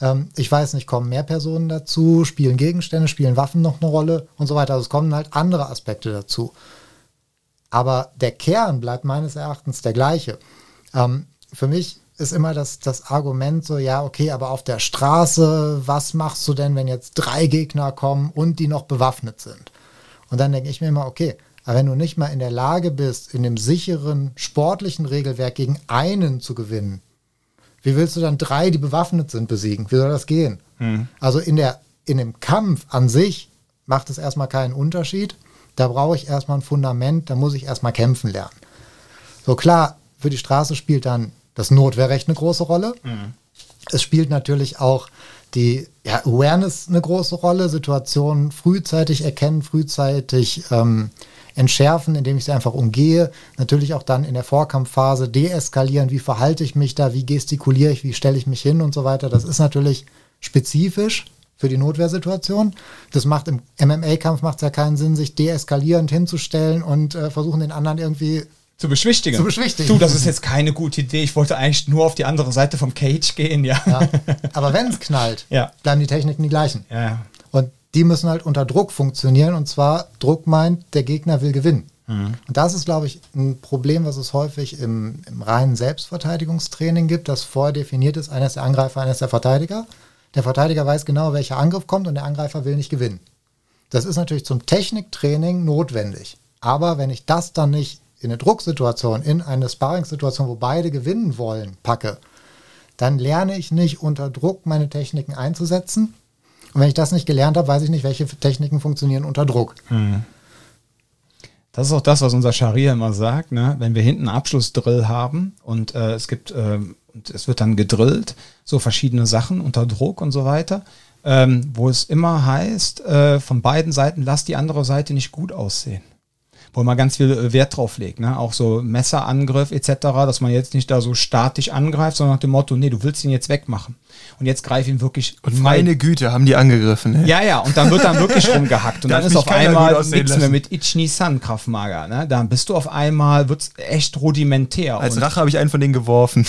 Ähm, ich weiß nicht, kommen mehr Personen dazu, spielen Gegenstände, spielen Waffen noch eine Rolle und so weiter. Also es kommen halt andere Aspekte dazu. Aber der Kern bleibt meines Erachtens der gleiche. Ähm, für mich ist immer das, das Argument so, ja, okay, aber auf der Straße, was machst du denn, wenn jetzt drei Gegner kommen und die noch bewaffnet sind? Und dann denke ich mir immer, okay, aber wenn du nicht mal in der Lage bist, in dem sicheren sportlichen Regelwerk gegen einen zu gewinnen, wie willst du dann drei, die bewaffnet sind, besiegen? Wie soll das gehen? Mhm. Also in, der, in dem Kampf an sich macht es erstmal keinen Unterschied. Da brauche ich erstmal ein Fundament, da muss ich erstmal kämpfen lernen. So klar, für die Straße spielt dann das Notwehrrecht eine große Rolle. Mhm. Es spielt natürlich auch die ja, Awareness eine große Rolle, Situationen frühzeitig erkennen, frühzeitig ähm, entschärfen, indem ich sie einfach umgehe. Natürlich auch dann in der Vorkampfphase deeskalieren, wie verhalte ich mich da, wie gestikuliere ich, wie stelle ich mich hin und so weiter. Das ist natürlich spezifisch für die Notwehrsituation. Das macht im MMA-Kampf macht es ja keinen Sinn, sich deeskalierend hinzustellen und äh, versuchen den anderen irgendwie zu beschwichtigen. Zu beschwichtigen. Du, das ist jetzt keine gute Idee. Ich wollte eigentlich nur auf die andere Seite vom Cage gehen, ja. ja. Aber wenn es knallt, ja. bleiben die Techniken die gleichen. Ja. Die müssen halt unter Druck funktionieren. Und zwar, Druck meint, der Gegner will gewinnen. Mhm. Und das ist, glaube ich, ein Problem, was es häufig im, im reinen Selbstverteidigungstraining gibt, das vordefiniert ist, einer ist der Angreifer, einer ist der Verteidiger. Der Verteidiger weiß genau, welcher Angriff kommt und der Angreifer will nicht gewinnen. Das ist natürlich zum Techniktraining notwendig. Aber wenn ich das dann nicht in eine Drucksituation, in eine Sparringssituation, wo beide gewinnen wollen, packe, dann lerne ich nicht unter Druck meine Techniken einzusetzen. Und wenn ich das nicht gelernt habe, weiß ich nicht, welche Techniken funktionieren unter Druck. Hm. Das ist auch das, was unser Scharia immer sagt. Ne? Wenn wir hinten einen Abschlussdrill haben und äh, es gibt äh, und es wird dann gedrillt, so verschiedene Sachen unter Druck und so weiter, ähm, wo es immer heißt, äh, von beiden Seiten, lass die andere Seite nicht gut aussehen wo man ganz viel äh, Wert drauf legt. Ne? Auch so Messerangriff etc., dass man jetzt nicht da so statisch angreift, sondern nach dem Motto, nee, du willst ihn jetzt wegmachen. Und jetzt greif ihn wirklich. Und meine Güte, haben die angegriffen. Ne? Ja, ja, und dann wird dann wirklich rumgehackt. Und dann ist auf einmal nichts mehr mit Ichni-San Kraftmager. Ne? Dann bist du auf einmal, wird's echt rudimentär. Als Rache habe ich einen von denen geworfen.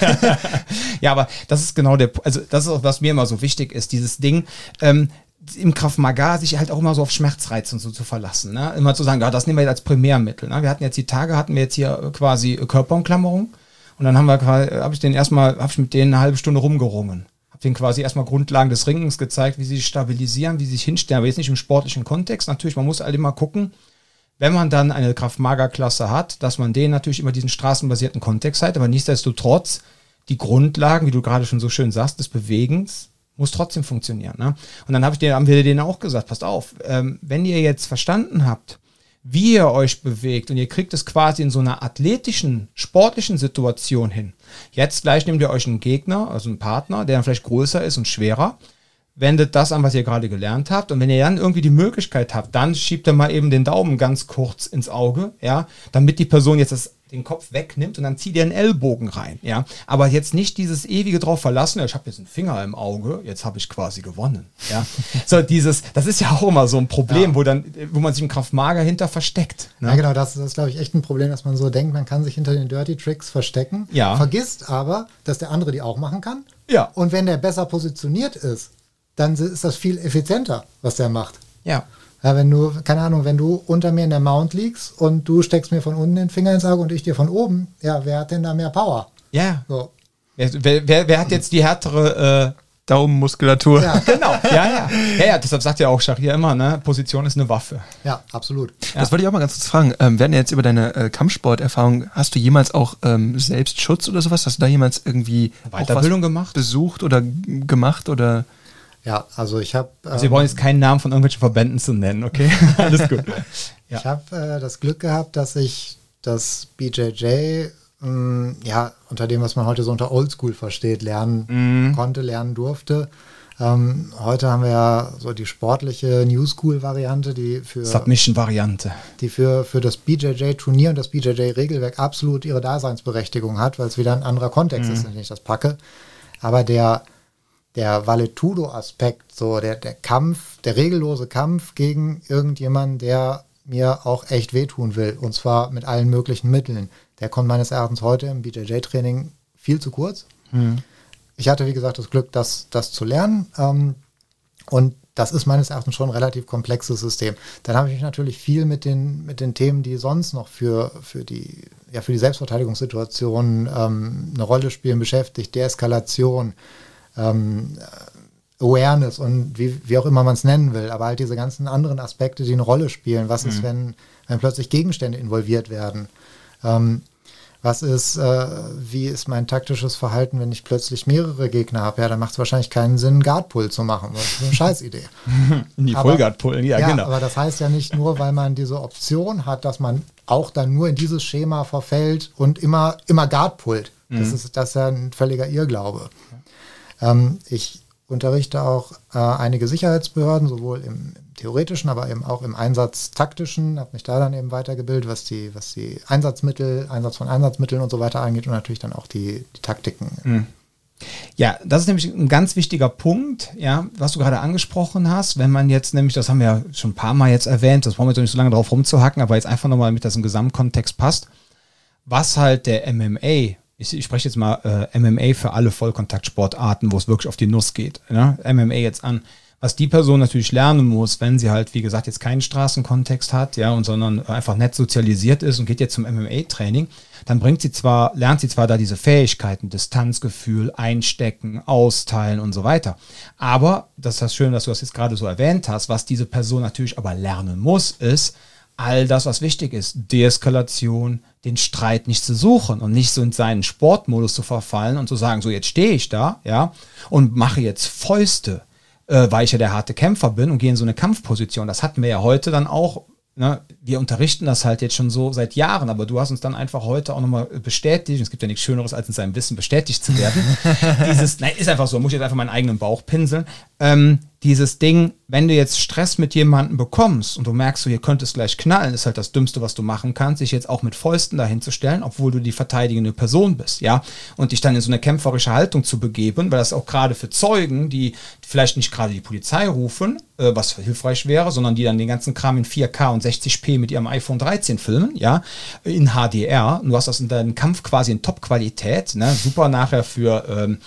ja, aber das ist genau der, also das ist auch, was mir immer so wichtig ist, dieses Ding, ähm, im Kraft Maga sich halt auch immer so auf Schmerzreiz und so zu verlassen. Ne? Immer zu sagen, ja, das nehmen wir jetzt als Primärmittel. Ne? Wir hatten jetzt die Tage, hatten wir jetzt hier quasi Körperumklammerung und dann haben wir habe ich den erstmal, habe ich mit denen eine halbe Stunde rumgerungen. Habe denen quasi erstmal Grundlagen des Ringens gezeigt, wie sie sich stabilisieren, wie sie sich hinstellen, aber jetzt nicht im sportlichen Kontext. Natürlich, man muss halt immer gucken, wenn man dann eine Kraft-Mager-Klasse hat, dass man denen natürlich immer diesen straßenbasierten Kontext hat, aber nichtsdestotrotz die Grundlagen, wie du gerade schon so schön sagst, des Bewegens muss trotzdem funktionieren. Ne? Und dann hab ich dir, haben wir denen auch gesagt, passt auf, ähm, wenn ihr jetzt verstanden habt, wie ihr euch bewegt und ihr kriegt es quasi in so einer athletischen, sportlichen Situation hin. Jetzt gleich nehmt ihr euch einen Gegner, also einen Partner, der dann vielleicht größer ist und schwerer wendet das an, was ihr gerade gelernt habt. Und wenn ihr dann irgendwie die Möglichkeit habt, dann schiebt ihr mal eben den Daumen ganz kurz ins Auge, ja, damit die Person jetzt das den Kopf wegnimmt und dann zieh dir einen Ellbogen rein, ja. Aber jetzt nicht dieses ewige drauf verlassen, ja, ich habe jetzt einen Finger im Auge, jetzt habe ich quasi gewonnen, ja. so dieses, das ist ja auch immer so ein Problem, Ja. wo dann, wo man sich im Kraftmager hinter versteckt. Ne? Ja, genau, das, das ist, glaube ich, echt ein Problem, dass man so denkt, man kann sich hinter den Dirty Tricks verstecken. Ja. Vergisst aber, dass der andere die auch machen kann. Ja. Und wenn der besser positioniert ist, dann ist das viel effizienter, was der macht. Ja. Ja, wenn du, keine Ahnung, wenn du unter mir in der Mount liegst und du steckst mir von unten den Finger ins Auge und ich dir von oben, ja, wer hat denn da mehr Power? Ja. So. Wer, wer, wer, hat jetzt die härtere, äh, Daumenmuskulatur. Ja, genau, ja, ja. Ja, ja, deshalb sagt ja auch Scharia immer, ne, Position ist eine Waffe. ja, absolut. Das wollte ich auch mal ganz kurz fragen. Ähm, ja jetzt über deine äh, Kampfsporterfahrung. Hast du jemals auch ähm, Selbstschutz oder sowas? Hast du da jemals irgendwie Weiterbildung gemacht? besucht oder gemacht oder? Ja, also ich habe Also wir wollen jetzt keinen Namen von irgendwelchen Verbänden zu nennen, okay? Alles gut. Ja. Ich habe äh, das Glück gehabt, dass ich das BJJ, mh, ja, unter dem, was man heute so unter Oldschool versteht, lernen konnte, lernen durfte. Ähm, heute haben wir ja so die sportliche New School-Variante, die für, Submission-Variante. die für, für das BJJ-Turnier und das BJJ-Regelwerk absolut ihre Daseinsberechtigung hat, weil es wieder ein anderer Kontext ist, in den ich das packe. Aber der, der Valetudo-Aspekt, so der, der Kampf, der regellose Kampf gegen irgendjemanden, der mir auch echt wehtun will, und zwar mit allen möglichen Mitteln, der kommt meines Erachtens heute im BJJ-Training viel zu kurz. Ich hatte, wie gesagt, das Glück, das, das zu lernen. Ähm, und das ist meines Erachtens schon ein relativ komplexes System. Dann habe ich mich natürlich viel mit den, mit den Themen, die sonst noch für, für, die, ja, für die Selbstverteidigungssituation ähm, eine Rolle spielen, beschäftigt. Deeskalation, ähm, Awareness und wie, wie auch immer man es nennen will, aber halt diese ganzen anderen Aspekte, die eine Rolle spielen. Was ist, wenn, wenn plötzlich Gegenstände involviert werden? Ähm, was ist, äh, wie ist mein taktisches Verhalten, wenn ich plötzlich mehrere Gegner habe? Ja, dann macht es wahrscheinlich keinen Sinn, einen Guard-Pull zu machen. Das ist eine Scheißidee. Die Aber- Vollguard pullen, ja, Ja, genau. aber das heißt ja nicht nur, weil man diese Option hat, dass man auch dann nur in dieses Schema verfällt und immer, immer Guard pullt. Mhm. Das, ist, das ist ja ein völliger Irrglaube. Ähm, ich unterrichte auch äh, einige Sicherheitsbehörden, sowohl im, im theoretischen, aber eben auch im Einsatztaktischen, habe mich da dann eben weitergebildet, was die, was die Einsatzmittel, Einsatz von Einsatzmitteln und so weiter angeht und natürlich dann auch die, die Taktiken. Mhm. Ja, das ist nämlich ein ganz wichtiger Punkt, ja, was du gerade angesprochen hast. Wenn man jetzt nämlich, das haben wir ja schon ein paar Mal jetzt erwähnt, das brauchen wir jetzt nicht so lange drauf rumzuhacken, aber jetzt einfach nochmal, damit das im Gesamtkontext passt. Was halt der MMA, ich, ich spreche jetzt mal äh, MMA für alle Vollkontaktsportarten, wo es wirklich auf die Nuss geht. Ne? MMA jetzt an. Was die Person natürlich lernen muss, wenn sie halt, wie gesagt, jetzt keinen Straßenkontext hat, ja, und sondern einfach nett sozialisiert ist und geht jetzt zum MMA-Training, dann bringt sie zwar, lernt sie zwar da diese Fähigkeiten, Distanzgefühl, Einstecken, Austeilen und so weiter. Aber, das ist das Schöne, dass du das jetzt gerade so erwähnt hast, was diese Person natürlich aber lernen muss, ist, all das, was wichtig ist, Deeskalation, den Streit nicht zu suchen und nicht so in seinen Sportmodus zu verfallen und zu sagen, so jetzt stehe ich da, ja, und mache jetzt Fäuste, äh, weil ich ja der harte Kämpfer bin und gehe in so eine Kampfposition. Das hatten wir ja heute dann auch. Ne? Wir unterrichten das halt jetzt schon so seit Jahren, aber du hast uns dann einfach heute auch nochmal bestätigt, es gibt ja nichts Schöneres, als in seinem Wissen bestätigt zu werden. dieses, nein, ist einfach so, muss ich jetzt einfach meinen eigenen Bauch pinseln. Ähm, dieses Ding, wenn du jetzt Stress mit jemandem bekommst und du merkst, so hier könnte es gleich knallen, ist halt das Dümmste, was du machen kannst, sich jetzt auch mit Fäusten dahin zu stellen, obwohl du die verteidigende Person bist, ja, und dich dann in so eine kämpferische Haltung zu begeben, weil das auch gerade für Zeugen, die vielleicht nicht gerade die Polizei rufen, äh, was hilfreich wäre, sondern die dann den ganzen Kram in 4K und 60p mit ihrem iPhone 13 filmen, ja, in HDR. Und du hast das in deinem Kampf quasi in Top-Qualität, ne? super nachher für ähm,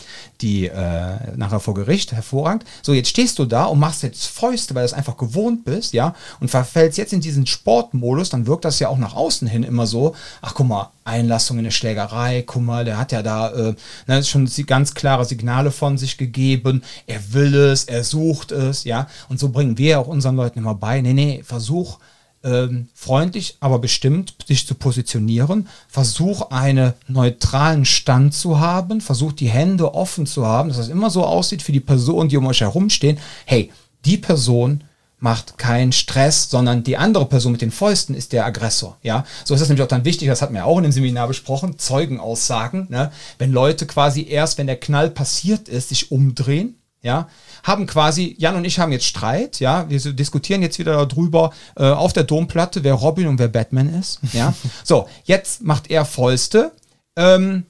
die, äh, nachher vor Gericht, hervorragend. So, jetzt stehst du da und machst jetzt Fäuste, weil du es einfach gewohnt bist, ja, und verfällst jetzt in diesen Sportmodus, dann wirkt das ja auch nach außen hin immer so, ach guck mal, Einlassung in eine Schlägerei, guck mal, der hat ja da äh, ne, schon ganz klare Signale von sich gegeben, er will es, er sucht es, ja, und so bringen wir auch unseren Leuten immer bei, nee, nee, versuch, ähm, freundlich, aber bestimmt sich zu positionieren. Versuch einen neutralen Stand zu haben. Versuch die Hände offen zu haben, dass das immer so aussieht für die Personen, die um euch herumstehen. Hey, die Person macht keinen Stress, sondern die andere Person mit den Fäusten ist der Aggressor. Ja, so ist das nämlich auch dann wichtig. Das hatten wir auch in dem Seminar besprochen. Zeugenaussagen. Ne? Wenn Leute quasi erst, wenn der Knall passiert ist, sich umdrehen ja, haben quasi, Jan und ich haben jetzt Streit, ja, wir diskutieren jetzt wieder darüber äh, auf der Domplatte, wer Robin und wer Batman ist, ja. so, jetzt macht er Fäuste, ähm,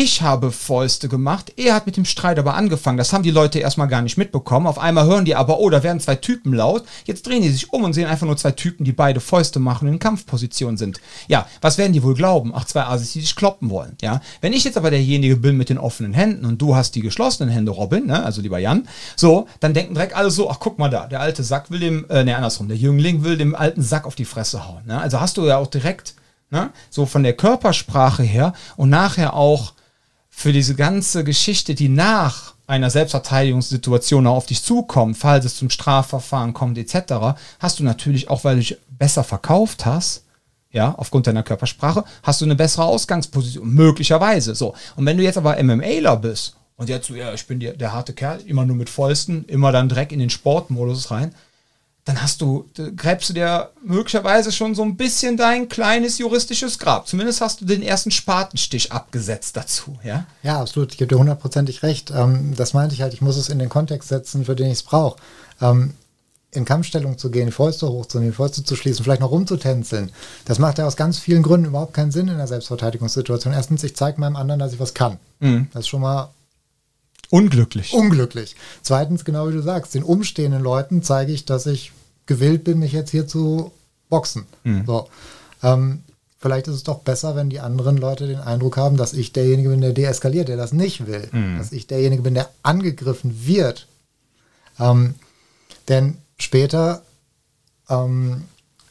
ich habe Fäuste gemacht. Er hat mit dem Streit aber angefangen. Das haben die Leute erstmal gar nicht mitbekommen. Auf einmal hören die aber, oh, da werden zwei Typen laut. Jetzt drehen die sich um und sehen einfach nur zwei Typen, die beide Fäuste machen und in Kampfposition sind. Ja, was werden die wohl glauben? Ach, zwei Asis, die sich kloppen wollen. Ja, wenn ich jetzt aber derjenige bin mit den offenen Händen und du hast die geschlossenen Hände, Robin, ne? also lieber Jan, so, dann denken direkt alle so, ach, guck mal da, der alte Sack will dem, äh, ne, andersrum, der Jüngling will dem alten Sack auf die Fresse hauen. Ne? Also hast du ja auch direkt, ne, so von der Körpersprache her und nachher auch für diese ganze Geschichte, die nach einer Selbstverteidigungssituation auf dich zukommt, falls es zum Strafverfahren kommt etc., hast du natürlich auch, weil du dich besser verkauft hast, ja, aufgrund deiner Körpersprache, hast du eine bessere Ausgangsposition, möglicherweise, so. Und wenn du jetzt aber MMAler bist und jetzt so, ja, ich bin der, der harte Kerl, immer nur mit Fäusten, immer dann Dreck in den Sportmodus rein, dann hast du, gräbst du dir möglicherweise schon so ein bisschen dein kleines juristisches Grab. Zumindest hast du den ersten Spatenstich abgesetzt dazu, ja? Ja, absolut. Ich gebe dir hundertprozentig recht. Ähm, das meinte ich halt, ich muss es in den Kontext setzen, für den ich es brauche. Ähm, in Kampfstellung zu gehen, die Fäuste hochzunehmen, die Fäuste zu schließen, vielleicht noch rumzutänzeln, das macht ja aus ganz vielen Gründen überhaupt keinen Sinn in der Selbstverteidigungssituation. Erstens, ich zeige meinem anderen, dass ich was kann. Mhm. Das ist schon mal Unglücklich. Unglücklich. Zweitens, genau wie du sagst, den umstehenden Leuten zeige ich, dass ich gewillt bin, mich jetzt hier zu boxen. Mhm. So. Ähm, vielleicht ist es doch besser, wenn die anderen Leute den Eindruck haben, dass ich derjenige bin, der deeskaliert, der das nicht will. Mhm. Dass ich derjenige bin, der angegriffen wird. Ähm, denn später ähm,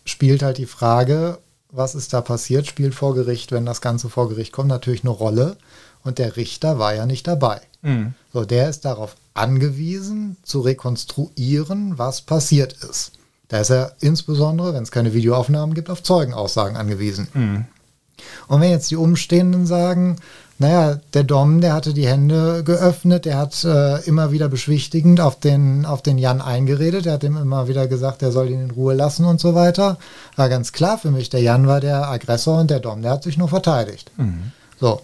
spielt halt die Frage, was ist da passiert, spielt vor Gericht, wenn das Ganze vor Gericht kommt, natürlich eine Rolle. Und der Richter war ja nicht dabei. Mhm. So, der ist darauf angewiesen, zu rekonstruieren, was passiert ist. Da ist er insbesondere, wenn es keine Videoaufnahmen gibt, auf Zeugenaussagen angewiesen. Mhm. Und wenn jetzt die Umstehenden sagen, naja, der Dom, der hatte die Hände geöffnet, der hat äh, immer wieder beschwichtigend auf den, auf den Jan eingeredet, er hat ihm immer wieder gesagt, er soll ihn in Ruhe lassen und so weiter. War ganz klar für mich, der Jan war der Aggressor und der Dom, der hat sich nur verteidigt. Mhm. So.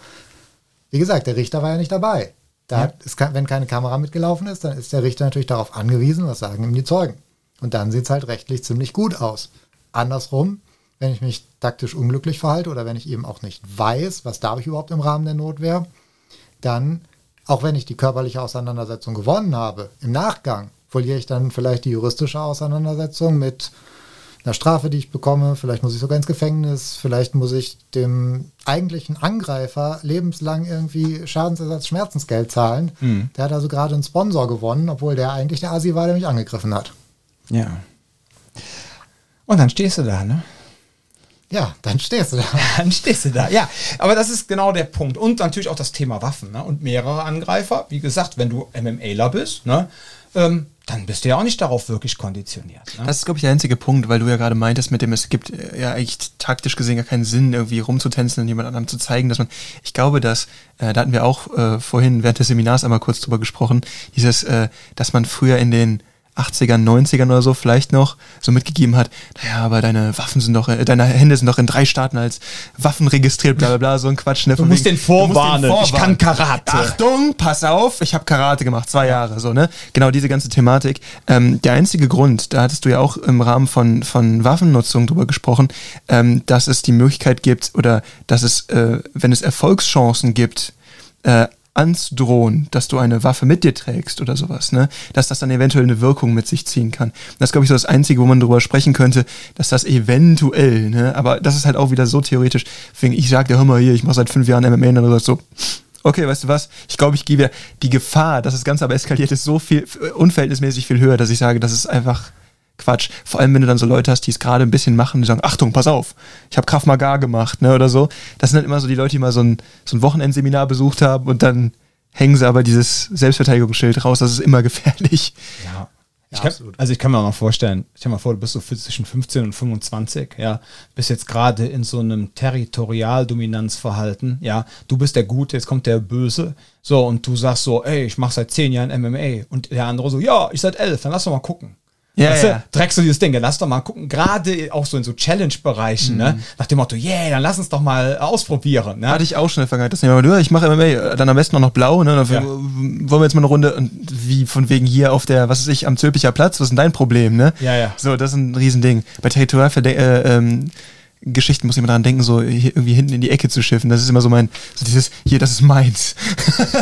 Wie gesagt, der Richter war ja nicht dabei. Da ja. ist, wenn keine Kamera mitgelaufen ist, dann ist der Richter natürlich darauf angewiesen, was sagen ihm die Zeugen. Und dann sieht es halt rechtlich ziemlich gut aus. Andersrum, wenn ich mich taktisch unglücklich verhalte oder wenn ich eben auch nicht weiß, was darf ich überhaupt im Rahmen der Notwehr, dann, auch wenn ich die körperliche Auseinandersetzung gewonnen habe, im Nachgang verliere ich dann vielleicht die juristische Auseinandersetzung mit einer Strafe, die ich bekomme. Vielleicht muss ich sogar ins Gefängnis. Vielleicht muss ich dem eigentlichen Angreifer lebenslang irgendwie Schadensersatz, Schmerzensgeld zahlen. Mhm. Der hat also gerade einen Sponsor gewonnen, obwohl der eigentlich der Asi war, der mich angegriffen hat. Ja. Und dann stehst du da, ne? Ja, dann stehst du da. Dann stehst du da, ja. Aber das ist genau der Punkt. Und natürlich auch das Thema Waffen ne? und mehrere Angreifer. Wie gesagt, wenn du MMAler bist, ne? Ähm, dann bist du ja auch nicht darauf wirklich konditioniert. Ne? Das ist, glaube ich, der einzige Punkt, weil du ja gerade meintest, mit dem es gibt äh, ja eigentlich taktisch gesehen gar keinen Sinn, irgendwie rumzutänzeln und jemand anderem zu zeigen, dass man, ich glaube, dass, äh, da hatten wir auch äh, vorhin während des Seminars einmal kurz drüber gesprochen, dieses, äh, dass man früher in den 80ern, 90ern oder so vielleicht noch so mitgegeben hat, naja, aber deine Waffen sind doch, äh, deine Hände sind doch in drei Staaten als Waffen registriert, bla bla bla, so ein Quatsch. Ne, du, musst wegen, den vorwarnen. du musst den vorwarnen, ich kann Karate. Achtung, pass auf, ich habe Karate gemacht, zwei Jahre, so, ne? Genau diese ganze Thematik. Ähm, der einzige Grund, da hattest du ja auch im Rahmen von, von Waffennutzung drüber gesprochen, ähm, dass es die Möglichkeit gibt oder dass es, äh, wenn es Erfolgschancen gibt, äh, ansdrohen, dass du eine Waffe mit dir trägst oder sowas, ne? Dass das dann eventuell eine Wirkung mit sich ziehen kann. Das ist, glaube ich, so das Einzige, wo man drüber sprechen könnte, dass das eventuell, ne? Aber das ist halt auch wieder so theoretisch. Ich sage, hör mal hier, ich mache seit fünf Jahren MMA und dann so, okay, weißt du was, ich glaube, ich gebe die Gefahr, dass das Ganze aber eskaliert ist, so viel, unverhältnismäßig viel höher, dass ich sage, das ist einfach Quatsch. Vor allem, wenn du dann so Leute hast, die es gerade ein bisschen machen, die sagen, Achtung, pass auf, ich habe Kraft Maga gemacht, ne, oder so. Das sind dann immer so die Leute, die mal so ein, so ein Wochenendseminar besucht haben und dann hängen sie aber dieses Selbstverteidigungsschild raus, das ist immer gefährlich. Ja. Ich kann, also ich kann mir auch mal vorstellen, stell dir mal vor, du bist so zwischen 15 und 25, ja, bist jetzt gerade in so einem Territorialdominanzverhalten, ja, du bist der Gute, jetzt kommt der Böse, so, und du sagst so, ey, ich mache seit zehn Jahren MMA und der andere so, ja, ich seit elf, dann lass doch mal gucken. Ja, weißt ja. Du, so dieses Ding, ja, lass doch mal gucken, gerade auch so in so Challenge-Bereichen, ne? Mhm. Nach dem Motto, yeah, dann lass uns doch mal ausprobieren. Ne? Hatte ich auch schon in der Vergangenheit. Das du, ich mache MMA, dann am besten auch noch blau, ne? Dafür Ja. wollen wir jetzt mal eine Runde, und wie von wegen hier auf der, was weiß ich, am Zülpicher Platz, was ist denn dein Problem, ne? Ja, ja. So, das ist ein Riesending. Bei Territorialverde äh, ähm, Geschichten muss ich immer daran denken, so hier irgendwie hinten in die Ecke zu schiffen. Das ist immer so mein, so dieses, hier, das ist meins.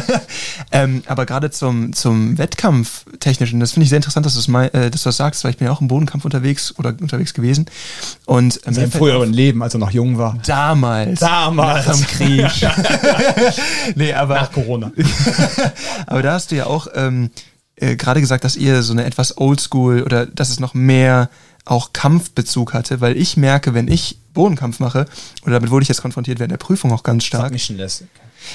ähm, aber gerade zum, zum Wettkampf technischen, das finde ich sehr interessant, dass du, das mein, äh, dass du das sagst, weil ich bin ja auch im Bodenkampf unterwegs oder unterwegs gewesen. Und ähm, In seinem mir fällt früheren Leben, als er noch jung war. Damals. Damals. Nach dem Krieg. nee, aber, Nach Corona. aber da hast du ja auch ähm, äh, gerade gesagt, dass ihr so eine etwas oldschool oder dass es noch mehr auch Kampfbezug hatte, weil ich merke, wenn ich Bodenkampf mache, oder damit wurde ich jetzt konfrontiert während der Prüfung auch ganz stark. Submission lässig.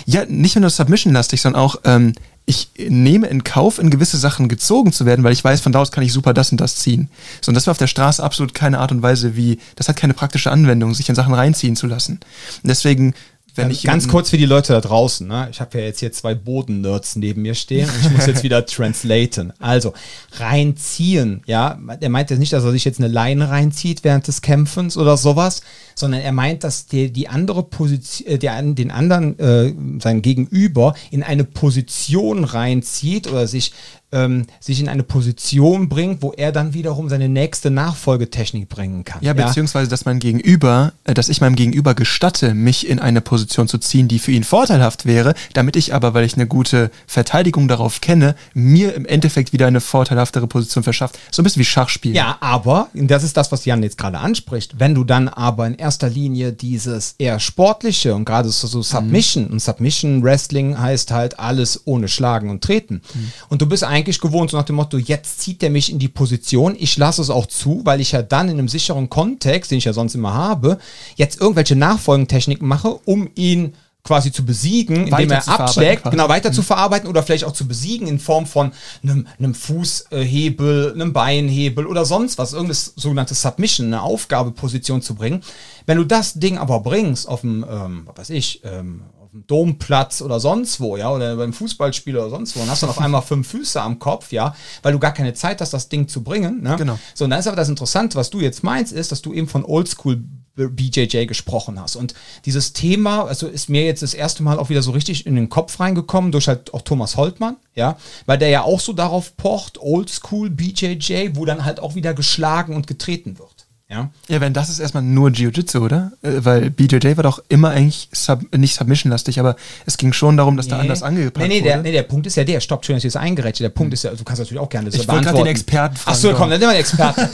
Ja, nicht nur Submission-lastig, sondern auch, ähm, ich nehme in Kauf, in gewisse Sachen gezogen zu werden, weil ich weiß, von da aus kann ich super das und das ziehen. So, und das war auf der Straße absolut keine Art und Weise, wie, das hat keine praktische Anwendung, sich in Sachen reinziehen zu lassen. Und deswegen, wenn ich Ganz kurz für die Leute da draußen. Ne? Ich habe ja jetzt hier zwei Boden-Nerds neben mir stehen und ich muss jetzt wieder translaten. Also, reinziehen, ja. Er meint jetzt nicht, dass er sich jetzt eine Leine reinzieht während des Kämpfens oder sowas, sondern er meint, dass der, die andere Position, äh, der, den anderen, äh, sein Gegenüber in eine Position reinzieht oder sich ähm, sich in eine Position bringt, wo er dann wiederum seine nächste Nachfolgetechnik bringen kann. Ja, beziehungsweise, dass mein Gegenüber, äh, dass ich meinem Gegenüber gestatte, mich in eine Position zu ziehen, die für ihn vorteilhaft wäre, damit ich aber, weil ich eine gute Verteidigung darauf kenne, mir im Endeffekt wieder eine vorteilhaftere Position verschafft. So ein bisschen wie Schachspiel. Ja, aber, das ist das, was Jan jetzt gerade anspricht, wenn du dann aber in erster Linie dieses eher sportliche und gerade so, so Submission, und Submission Wrestling heißt halt alles ohne Schlagen und Treten. Und du bist eigentlich gewohnt, so nach dem Motto, jetzt zieht der mich in die Position, ich lasse es auch zu, weil ich ja dann in einem sicheren Kontext, den ich ja sonst immer habe, jetzt irgendwelche Nachfolgentechniken mache, um ihn quasi zu besiegen, indem er abschlägt, genau weiter zu verarbeiten oder vielleicht auch zu besiegen in Form von einem, einem Fußhebel, einem Beinhebel oder sonst was, irgendeine sogenannte Submission, eine Aufgabeposition zu bringen. Wenn du das Ding aber bringst auf dem, ähm, was weiß ich, ähm, auf dem Domplatz oder sonst wo, ja, oder beim Fußballspiel oder sonst wo, und hast dann auf einmal fünf Füße am Kopf, ja, weil du gar keine Zeit hast, das Ding zu bringen, ne? Genau. So, und dann ist aber das Interessante, was du jetzt meinst, ist, dass du eben von Oldschool BJJ gesprochen hast. Und dieses Thema, also ist mir jetzt das erste Mal auch wieder so richtig in den Kopf reingekommen, durch halt auch Thomas Holtmann, ja, weil der ja auch so darauf pocht, Oldschool BJJ, wo dann halt auch wieder geschlagen und getreten wird. Ja, Ja, wenn das ist erstmal nur Jiu-Jitsu, oder? Äh, Weil BJJ war doch immer eigentlich sub, nicht Submission-lastig, aber es ging schon darum, dass da anders angepackt nee, nee, der, wurde. nee, der Punkt ist ja der, stopp, schön, dass ich das eingerätsche. Der Punkt ist ja, du kannst natürlich auch gerne das Ich wollte gerade den Experten fragen, Achso, komm, Dom. dann nehmen wir den Experten.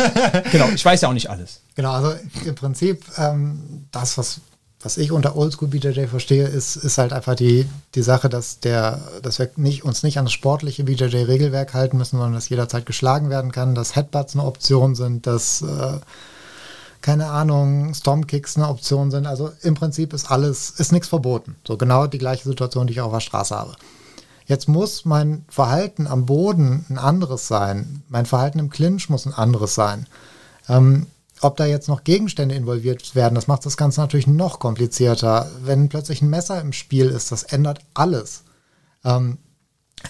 genau, ich weiß ja auch nicht alles. Genau, also im Prinzip ähm, das, was, was ich unter Oldschool BJJ verstehe, ist, ist halt einfach die, die Sache, dass, der, dass wir nicht, uns nicht an das sportliche BJJ-Regelwerk halten müssen, sondern dass jederzeit geschlagen werden kann, dass Headbutts eine Option sind, dass, äh, keine Ahnung, Stormkicks eine Option sind. Also im Prinzip ist alles, ist nichts verboten. So genau die gleiche Situation, die ich auf der Straße habe. Jetzt muss mein Verhalten am Boden ein anderes sein. Mein Verhalten im Clinch muss ein anderes sein. Ähm, ob da jetzt noch Gegenstände involviert werden, das macht das Ganze natürlich noch komplizierter. Wenn plötzlich ein Messer im Spiel ist, das ändert alles. Ähm,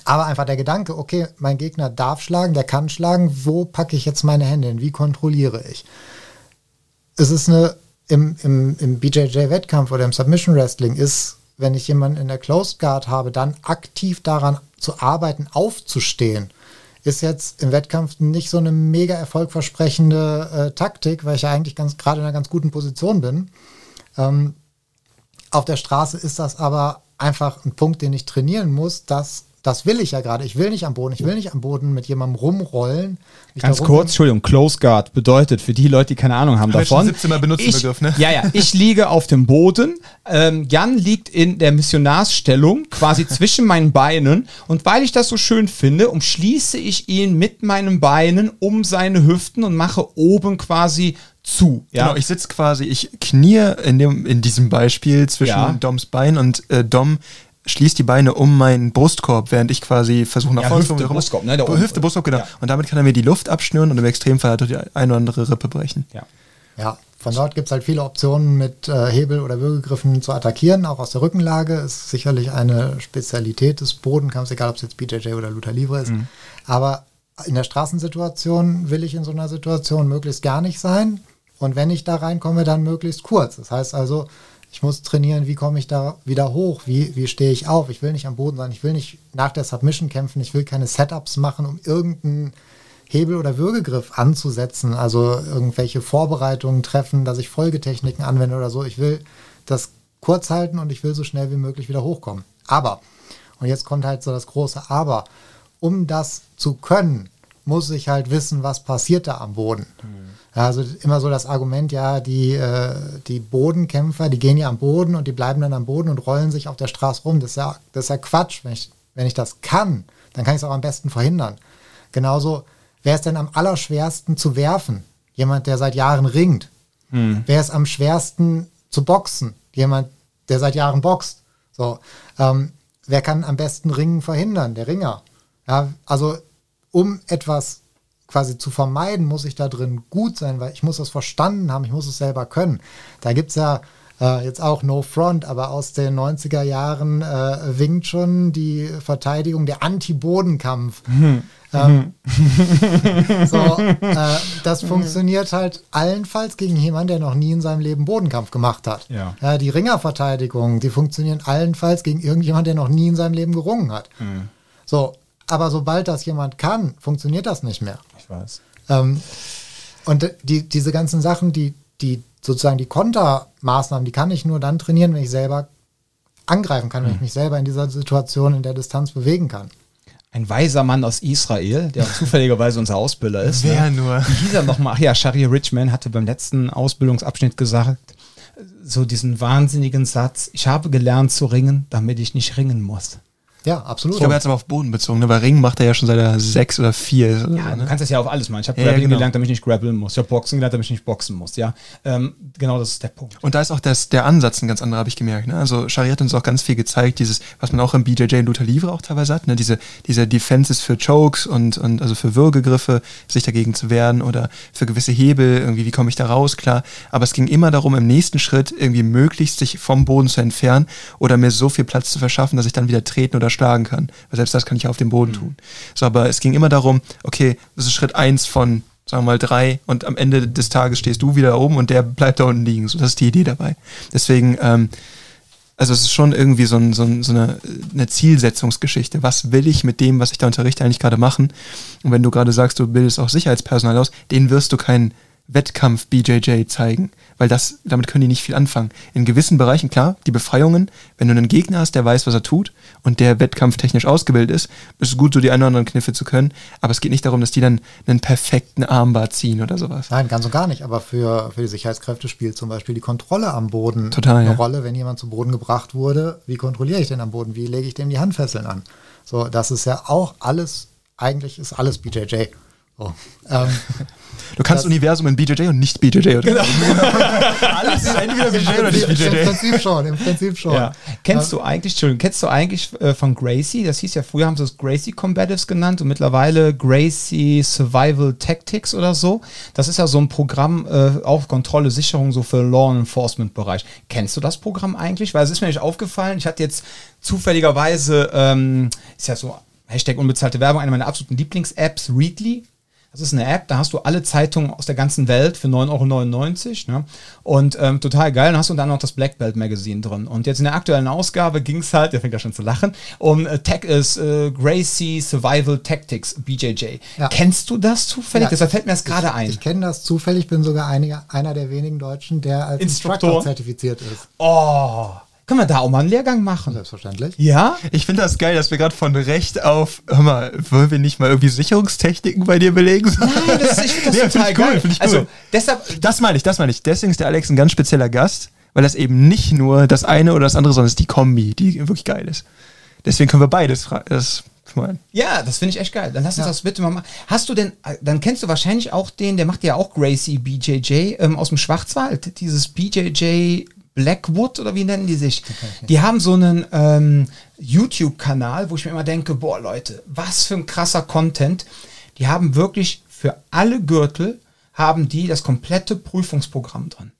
aber einfach der Gedanke, okay, mein Gegner darf schlagen, der kann schlagen, wo packe ich jetzt meine Hände hin, wie kontrolliere ich? Es ist eine, im, im, im BJJ-Wettkampf oder im Submission Wrestling ist, wenn ich jemanden in der Closed Guard habe, dann aktiv daran zu arbeiten, aufzustehen ist jetzt im Wettkampf nicht so eine mega erfolgversprechende äh, Taktik, weil ich ja eigentlich ganz gerade in einer ganz guten Position bin. Ähm, auf der Straße ist das aber einfach ein Punkt, den ich trainieren muss. Das, das will ich ja gerade. Ich will nicht am Boden. Ich will nicht am Boden mit jemandem rumrollen. Ganz kurz, Entschuldigung, Close Guard bedeutet für die Leute, die keine Ahnung haben schon davon. 17 Mal benutzt, den ich, Begriff, ne? Ja, ja, ich liege auf dem Boden. Ähm, Jan liegt in der Missionarsstellung, quasi zwischen meinen Beinen. Und weil ich das so schön finde, umschließe ich ihn mit meinen Beinen um seine Hüften und mache oben quasi zu. Ja, Genau, ich sitze quasi, ich knie in, dem, in diesem Beispiel zwischen Ja. Doms Bein und äh, Dom schließt die Beine um meinen Brustkorb, während ich quasi versuche nach Ja, vorne Hüfte, zu kommen. Brustkorb, ne, da Hüfte, oben. Brustkorb, genau. Ja. Und damit kann er mir die Luft abschnüren und im Extremfall halt durch die eine oder andere Rippe brechen. ja. Ja, von dort gibt es halt viele Optionen mit äh, Hebel oder Würgegriffen zu attackieren, auch aus der Rückenlage. Ist sicherlich eine Spezialität des Bodenkampfs, egal ob es jetzt BJJ oder Luther Livre ist. Aber in der Straßensituation will ich in so einer Situation möglichst gar nicht sein. Und wenn ich da reinkomme, dann möglichst kurz. Das heißt also, ich muss trainieren, wie komme ich da wieder hoch, wie, wie stehe ich auf. Ich will nicht am Boden sein, ich will nicht nach der Submission kämpfen, ich will keine Setups machen, um irgendeinen Hebel- oder Würgegriff anzusetzen, also irgendwelche Vorbereitungen treffen, dass ich Folgetechniken anwende oder so. Ich will das kurz halten und ich will so schnell wie möglich wieder hochkommen. Aber, und jetzt kommt halt so das große Aber, um das zu können, muss ich halt wissen, was passiert da am Boden. Mhm. Also immer so das Argument, ja, die, äh, die Bodenkämpfer, die gehen ja am Boden und die bleiben dann am Boden und rollen sich auf der Straße rum. Das ist ja, das ist ja Quatsch. Wenn ich, wenn ich das kann, dann kann ich es auch am besten verhindern. Genauso, wer ist denn am allerschwersten zu werfen? Jemand, der seit Jahren ringt. Mhm. Wer ist am schwersten zu boxen? Jemand, der seit Jahren boxt. So, ähm, wer kann am besten Ringen verhindern? Der Ringer. Ja, also um etwas quasi zu vermeiden, muss ich da drin gut sein, weil ich muss das verstanden haben, ich muss es selber können. Da gibt es ja äh, jetzt auch No Front, aber aus den 90er Jahren äh, winkt schon die Verteidigung, der Anti-Bodenkampf. Mhm. Ähm, so, äh, das funktioniert halt allenfalls gegen jemanden, der noch nie in seinem Leben Bodenkampf gemacht hat. Ja. Äh, die Ringerverteidigung, die funktionieren allenfalls gegen irgendjemanden, der noch nie in seinem Leben gerungen hat. Mhm. So, aber sobald das jemand kann, funktioniert das nicht mehr. Ich weiß. Ähm, und die, diese ganzen Sachen, die, die sozusagen die Kontermaßnahmen, die kann ich nur dann trainieren, wenn ich selber angreifen kann, wenn ich hm. mich selber in dieser Situation in der Distanz bewegen kann. Ein weiser Mann aus Israel, der zufälligerweise unser Ausbilder ist. Wer ne? nur? Wie hieß er nochmal? Ach ja, Shari Richman hatte beim letzten Ausbildungsabschnitt gesagt, so diesen wahnsinnigen Satz, ich habe gelernt zu ringen, damit ich nicht ringen muss. Ja, absolut. Ich glaube, er hat es aber auf Boden bezogen, ne? weil Ring macht er ja schon seit er sechs oder vier ist. Ja, ne? du kannst das ja auf alles machen. Ich habe ja, Grappling genau. gelernt, damit ich nicht grappeln muss. Ich habe Boxen gelernt, damit ich nicht boxen muss. Ja, ähm, genau das ist der Punkt. Und da ist auch das, der Ansatz ein ganz anderer, habe ich gemerkt. Ne? Also Shari hat uns auch ganz viel gezeigt, dieses, was man auch im BJJ und Luther Livre auch teilweise hat, ne? diese, diese Defenses für Chokes und, und also für Würgegriffe, sich dagegen zu wehren oder für gewisse Hebel, irgendwie, wie komme ich da raus, klar. Aber es ging immer darum, im nächsten Schritt irgendwie möglichst sich vom Boden zu entfernen oder mir so viel Platz zu verschaffen, dass ich dann wieder treten oder schlagen kann weil selbst das kann ich auf dem Boden mhm. tun. So, aber es ging immer darum, okay, das ist Schritt eins von, sagen wir mal, drei und am Ende des Tages stehst du wieder oben und der bleibt da unten liegen. So, das ist die Idee dabei. Deswegen, ähm, also es ist schon irgendwie so, ein, so, ein, so eine, eine, Zielsetzungsgeschichte. Was will ich mit dem, was ich da unterrichte, eigentlich gerade machen? Und wenn du gerade sagst, du bildest auch Sicherheitspersonal aus, den wirst du keinen Wettkampf BJJ zeigen, weil das, damit können die nicht viel anfangen. In gewissen Bereichen, klar, die Befreiungen, wenn du einen Gegner hast, der weiß, was er tut und der wettkampftechnisch ausgebildet ist, ist es gut, so die ein oder anderen Kniffe zu können, aber es geht nicht darum, dass die dann einen perfekten Armbar ziehen oder sowas. Nein, ganz und gar nicht, aber für, für die Sicherheitskräfte spielt zum Beispiel die Kontrolle am Boden Total, eine ja. Rolle, wenn jemand zu Boden gebracht wurde, wie kontrolliere ich den am Boden, wie lege ich dem die Handfesseln an? So, das ist ja auch alles, eigentlich ist alles BJJ. So, ähm, Du kannst Universum in BJJ und nicht BJJ, oder? Genau. Alles ist entweder BJJ oder nicht BJJ. Im Prinzip schon, im Prinzip schon. Ja. Kennst du eigentlich, Entschuldigung, kennst du eigentlich äh, von Gracie, das hieß ja früher, haben sie es Gracie Combatives genannt und mittlerweile Gracie Survival Tactics oder so. Das ist ja so ein Programm äh, auf Kontrolle, Sicherung, so für Law Enforcement Bereich. Kennst du das Programm eigentlich? Weil es ist mir nicht aufgefallen. Ich hatte jetzt zufälligerweise, ähm, ist ja so Hashtag unbezahlte Werbung, eine meiner absoluten Lieblings-Apps, Readly. Das ist eine App, da hast du alle Zeitungen aus der ganzen Welt für 9,99 Euro. Ne? Und ähm, total geil. Dann hast du dann noch das Black Belt Magazine drin. Und jetzt in der aktuellen Ausgabe ging es halt, der fängt ja schon zu lachen, um äh, Tech ist äh, Gracie Survival Tactics BJJ. Ja. Kennst du das zufällig? Ja, Deshalb fällt mir das gerade ein. Ich kenne das zufällig, bin sogar einiger, einer der wenigen Deutschen, der als Instruktor, Instructor zertifiziert ist. Oh. Können wir da auch mal einen Lehrgang machen? Selbstverständlich. Ja? Ich finde das geil, dass wir gerade von Recht auf, hör mal, wollen wir nicht mal irgendwie Sicherungstechniken bei dir belegen? Nein, das, ich finde das ja, total find geil. Cool, ich also, cool. Deshalb. Das meine ich, das meine ich. Deswegen ist der Alex ein ganz spezieller Gast, weil das eben nicht nur das eine oder das andere, sondern es ist die Kombi, die wirklich geil ist. Deswegen können wir beides das ja, das finde ich echt geil. Dann lass uns ja. das bitte mal machen. Hast du denn, dann kennst du wahrscheinlich auch den, der macht ja auch Gracie BJJ ähm, aus dem Schwarzwald, dieses BJJ Blackwood oder wie nennen die sich? Die haben so einen ähm, YouTube-Kanal, wo ich mir immer denke, boah Leute, was für ein krasser Content. Die haben wirklich für alle Gürtel haben die das komplette Prüfungsprogramm drin.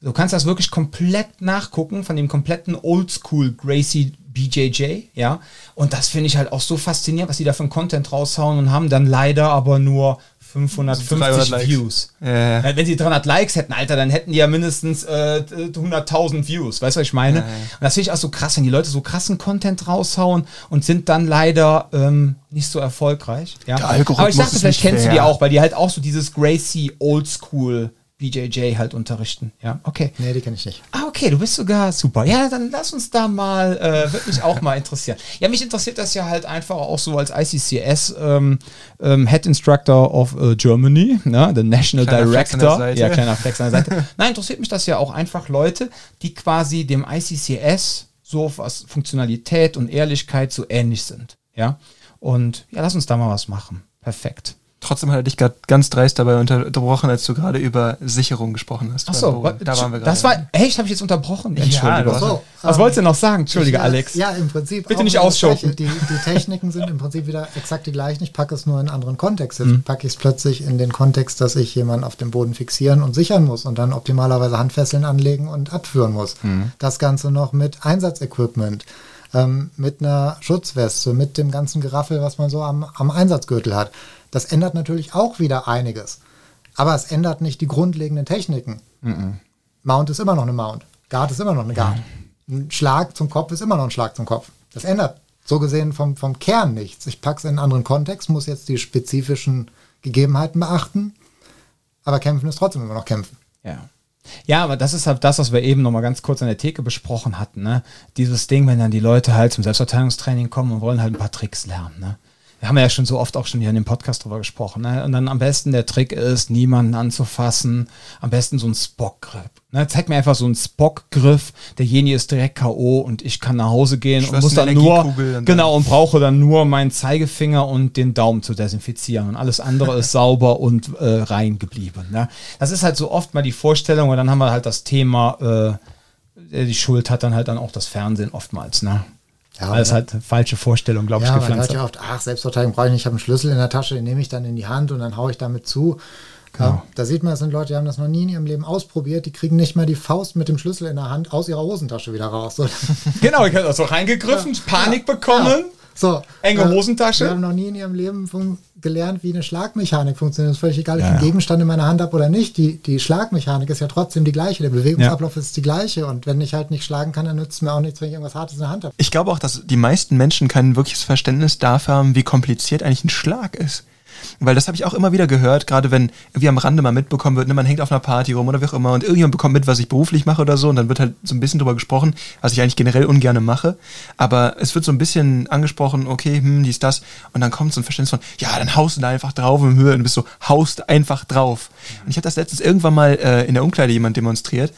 Du kannst das wirklich komplett nachgucken von dem kompletten Oldschool Gracie BJJ, ja. Und das finde ich halt auch so faszinierend, was die da für einen Content raushauen und haben dann leider aber nur 550 Views. Ja. Ja, wenn sie 300 Likes hätten, Alter, dann hätten die ja mindestens äh, 100.000 Views. Weißt du, was ich meine? Ja, und das finde ich auch so krass, wenn die Leute so krassen Content raushauen und sind dann leider ähm, nicht so erfolgreich. Ja? Aber ich dachte, vielleicht kennst fair. du die auch, weil die halt auch so dieses Gracie Oldschool BJJ halt unterrichten. Ja, okay. Nee, die kenne ich nicht. Ah, okay, du bist sogar super. Ja, dann lass uns da mal, äh, würde mich auch mal interessieren. Ja, mich interessiert das ja halt einfach auch so als ICCS ähm, ähm, Head Instructor of uh, Germany, ne, the National kleiner Director. Ja, kleiner Flex an der Seite. Nein, interessiert mich das ja auch einfach Leute, die quasi dem ICCS so was Funktionalität und Ehrlichkeit so ähnlich sind. Ja, und ja, lass uns da mal was machen. Perfekt. Trotzdem hat er dich gerade ganz dreist dabei unterbrochen, als du gerade über Sicherung gesprochen hast. Achso, da waren wir gerade. Das war, echt, habe ich jetzt unterbrochen? Entschuldigung. Ja, so, Was wolltest du noch sagen? Entschuldige, ich, Alex. Ja, im Prinzip. Bitte nicht ausschoben. Die, die Techniken sind im Prinzip wieder exakt die gleichen. Ich packe es nur in einen anderen Kontext. Jetzt mhm. packe ich es plötzlich in den Kontext, dass ich jemanden auf dem Boden fixieren und sichern muss und dann optimalerweise Handfesseln anlegen und abführen muss. Mhm. Das Ganze noch mit Einsatzequipment. Ähm, mit einer Schutzweste, mit dem ganzen Geraffel, was man so am, am Einsatzgürtel hat. Das ändert natürlich auch wieder einiges. Aber es ändert nicht die grundlegenden Techniken. Mhm. Mount ist immer noch eine Mount. Guard ist immer noch eine Guard. Ein Schlag zum Kopf ist immer noch ein Schlag zum Kopf. Das ändert so gesehen vom, vom Kern nichts. Ich packe es in einen anderen Kontext, muss jetzt die spezifischen Gegebenheiten beachten. Aber kämpfen ist trotzdem immer noch kämpfen. Ja. Ja, aber das ist halt das, was wir eben nochmal ganz kurz an der Theke besprochen hatten. Ne? Dieses Ding, wenn dann die Leute halt zum Selbstverteidigungstraining kommen und wollen halt ein paar Tricks lernen. Ne? Wir haben ja schon so oft auch schon hier in dem Podcast drüber gesprochen. Ne? Und dann am besten der Trick ist, niemanden anzufassen. Am besten so ein Spock-Grip. Ne? Zeig mir einfach so einen Spock-Griff. Derjenige ist direkt K.O. und ich kann nach Hause gehen und muss dann nur, genau, und brauche dann nur meinen Zeigefinger und den Daumen zu desinfizieren. Und alles andere ist sauber und äh, rein geblieben. Ne? Das ist halt so oft mal die Vorstellung und dann haben wir halt das Thema, äh, die Schuld hat dann halt dann auch das Fernsehen oftmals. Ne? Ja, Weil es halt eine falsche Vorstellung, glaube ja, ich, gepflanzt man hört ja oft, ach, Selbstverteidigung brauche ich nicht, ich habe einen Schlüssel in der Tasche, den nehme ich dann in die Hand und dann haue ich damit zu. Genau. Da sieht man, das sind Leute, die haben das noch nie in ihrem Leben ausprobiert, die kriegen nicht mal die Faust mit dem Schlüssel in der Hand aus ihrer Hosentasche wieder raus. genau, ich habe das so reingegriffen, ja, Panik bekommen. So, Enge äh, Hosentasche. Wir haben noch nie in ihrem Leben gelernt, wie eine Schlagmechanik funktioniert. Es ist völlig egal, ob ich einen Gegenstand in meiner Hand habe oder nicht. Die, die Schlagmechanik ist ja trotzdem die gleiche. Der Bewegungsablauf ja. ist die gleiche. Und wenn ich halt nicht schlagen kann, dann nützt es mir auch nichts, wenn ich irgendwas Hartes in der Hand habe. Ich glaube auch, dass die meisten Menschen kein wirkliches Verständnis dafür haben, wie kompliziert eigentlich ein Schlag ist. Weil das habe ich auch immer wieder gehört, gerade wenn irgendwie am Rande mal mitbekommen wird, ne, man hängt auf einer Party rum oder wie auch immer und irgendjemand bekommt mit, was ich beruflich mache oder so und dann wird halt so ein bisschen drüber gesprochen, was ich eigentlich generell ungern mache. Aber es wird so ein bisschen angesprochen, okay, hm, dies, das und dann kommt so ein Verständnis von, ja, dann haust du da einfach drauf im Höhe und bist so, haust einfach drauf. Und ich habe das letztens irgendwann mal äh, in der Umkleide jemand demonstriert.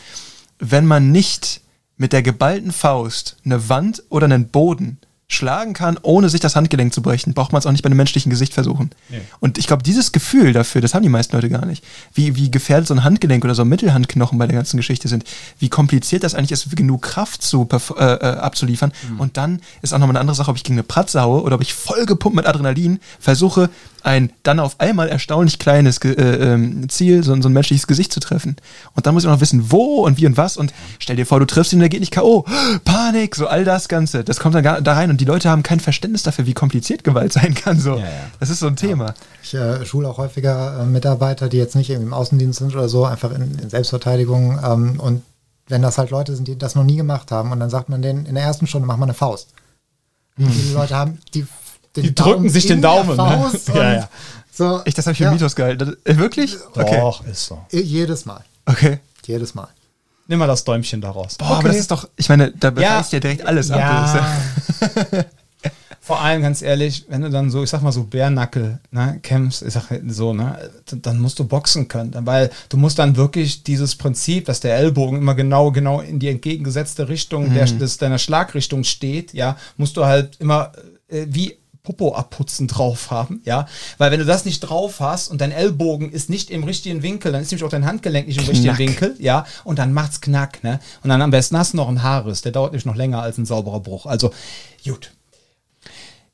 Wenn man nicht mit der geballten Faust eine Wand oder einen Boden schlagen kann, ohne sich das Handgelenk zu brechen, braucht man es auch nicht bei einem menschlichen Gesicht versuchen. Nee. Und ich glaube, dieses Gefühl dafür, das haben die meisten Leute gar nicht. Wie, wie gefährdet so ein Handgelenk oder so ein Mittelhandknochen bei der ganzen Geschichte sind, wie kompliziert das eigentlich ist, genug Kraft zu, äh, äh, abzuliefern. Mhm. Und dann ist auch nochmal eine andere Sache, ob ich gegen eine Pratze haue oder ob ich voll gepumpt mit Adrenalin versuche, ein dann auf einmal erstaunlich kleines äh, ähm, Ziel, so, so, ein menschliches Gesicht zu treffen. Und dann muss ich auch noch wissen, wo und wie und was. Und stell dir vor, du triffst ihn, der geht nicht K.O. Panik, so all das Ganze. Das kommt dann da rein und die Leute haben kein Verständnis dafür, wie kompliziert Gewalt sein kann. So. Ja, ja. Das ist so ein Thema. Ja. Ich äh, schule auch häufiger äh, Mitarbeiter, die jetzt nicht irgendwie im Außendienst sind oder so, einfach in, in Selbstverteidigung. Ähm, und wenn das halt Leute sind, die das noch nie gemacht haben, und dann sagt man denen in der ersten Stunde, mach mal eine Faust. Hm. Die Leute haben, die die drücken sich den Daumen. Ne? ja, ja. So, ich, das habe ich für ja. Mythos gehalten. Äh, wirklich? Okay. Doch, ist so. Jedes Mal. Okay. Jedes Mal. Nimm mal das Däumchen daraus. Boah, okay. aber das ist doch, ich meine, da beweist ja, ja direkt alles ja. ab. Vor allem, ganz ehrlich, wenn du dann so, ich sag mal so Bärnackel ne, kämpfst, ich sag so, ne, dann musst du boxen können. Weil du musst dann wirklich dieses Prinzip, dass der Ellbogen immer genau, genau in die entgegengesetzte Richtung mhm. der, des, deiner Schlagrichtung steht, ja, musst du halt immer äh, wie Popo abputzen drauf haben, ja, weil wenn du das nicht drauf hast und dein Ellbogen ist nicht im richtigen Winkel, dann ist nämlich auch dein Handgelenk nicht im knack. richtigen Winkel, ja, und dann macht's knack, ne, und dann am besten hast du noch einen Haarriss, der dauert nämlich noch länger als ein sauberer Bruch, also gut.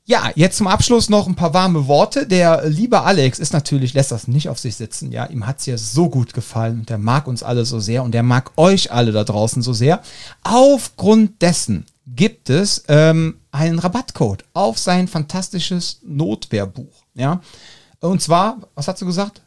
Ja, jetzt zum Abschluss noch ein paar warme Worte. Der liebe Alex ist natürlich, lässt das nicht auf sich sitzen. Ja, ihm hat's ja so gut gefallen. Der mag uns alle so sehr und der mag euch alle da draußen so sehr. Aufgrund dessen gibt es ähm, einen Rabattcode auf sein fantastisches Notwehrbuch. Ja, und zwar, was hast du gesagt?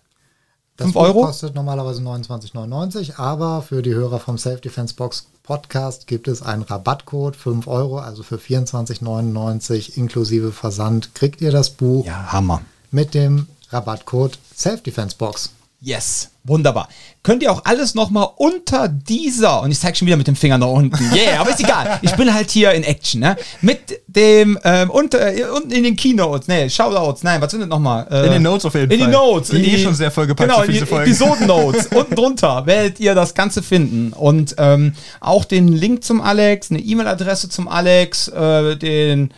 Das 5 Buch Euro? kostet normalerweise 29,99, aber für die Hörer vom Self Defense Box Podcast gibt es einen Rabattcode 5 Euro, also für 24,99 inklusive Versand kriegt ihr das Buch Ja, Hammer. mit dem Rabattcode Self Defense Box. Yes, wunderbar. Könnt ihr auch alles nochmal unter dieser, und ich zeige schon wieder mit dem Finger nach unten, yeah, aber ist egal, ich bin halt hier in Action, ne? Mit dem, ähm, unter, äh, unten in den Keynotes, ne, Shoutouts, nein, was sind das nochmal? Äh, In den Notes auf jeden in Fall. In die Notes. Die in eh schon sehr vollgepackt genau, für in diese die. Episoden-Notes. unten drunter werdet ihr das Ganze finden. Und ähm, auch den Link zum Alex, eine E-Mail-Adresse zum Alex, äh, den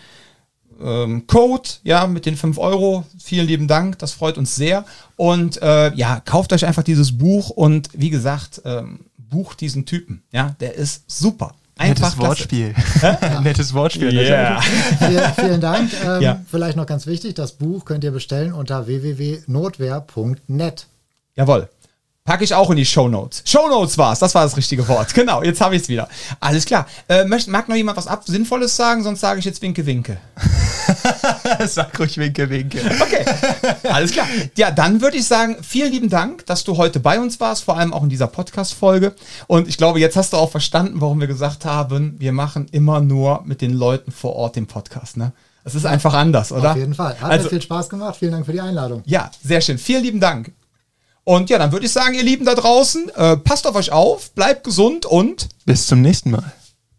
ähm, Code, ja, mit den 5 Euro. Vielen lieben Dank, das freut uns sehr. Und äh, ja, kauft euch einfach dieses Buch und wie gesagt, ähm, bucht diesen Typen. Ja, der ist super. Einfach Nettes Wortspiel. Nettes Wortspiel. Yeah. Vielen, vielen Dank. Ähm, Ja. Vielleicht noch ganz wichtig, das Buch könnt ihr bestellen unter www.notwehr.net. Jawohl. Packe ich auch in die Shownotes. Shownotes war's, das war das richtige Wort. Genau, jetzt habe ich es wieder. Alles klar. Äh, möcht, mag noch jemand was ab Sinnvolles sagen? Sonst sage ich jetzt Winke, Winke. Sag ruhig Winke, Winke. Okay, alles klar. Ja, dann würde ich sagen, vielen lieben Dank, dass du heute bei uns warst, vor allem auch in dieser Podcast-Folge. Und ich glaube, jetzt hast du auch verstanden, warum wir gesagt haben, wir machen immer nur mit den Leuten vor Ort den Podcast. Ne? Es ist einfach anders, oder? Auf jeden Fall. Hat Also- mir viel Spaß gemacht. Vielen Dank für die Einladung. Ja, sehr schön. Vielen lieben Dank. Und ja, dann würde ich sagen, ihr Lieben da draußen, äh, passt auf euch auf, bleibt gesund und Bis zum nächsten Mal.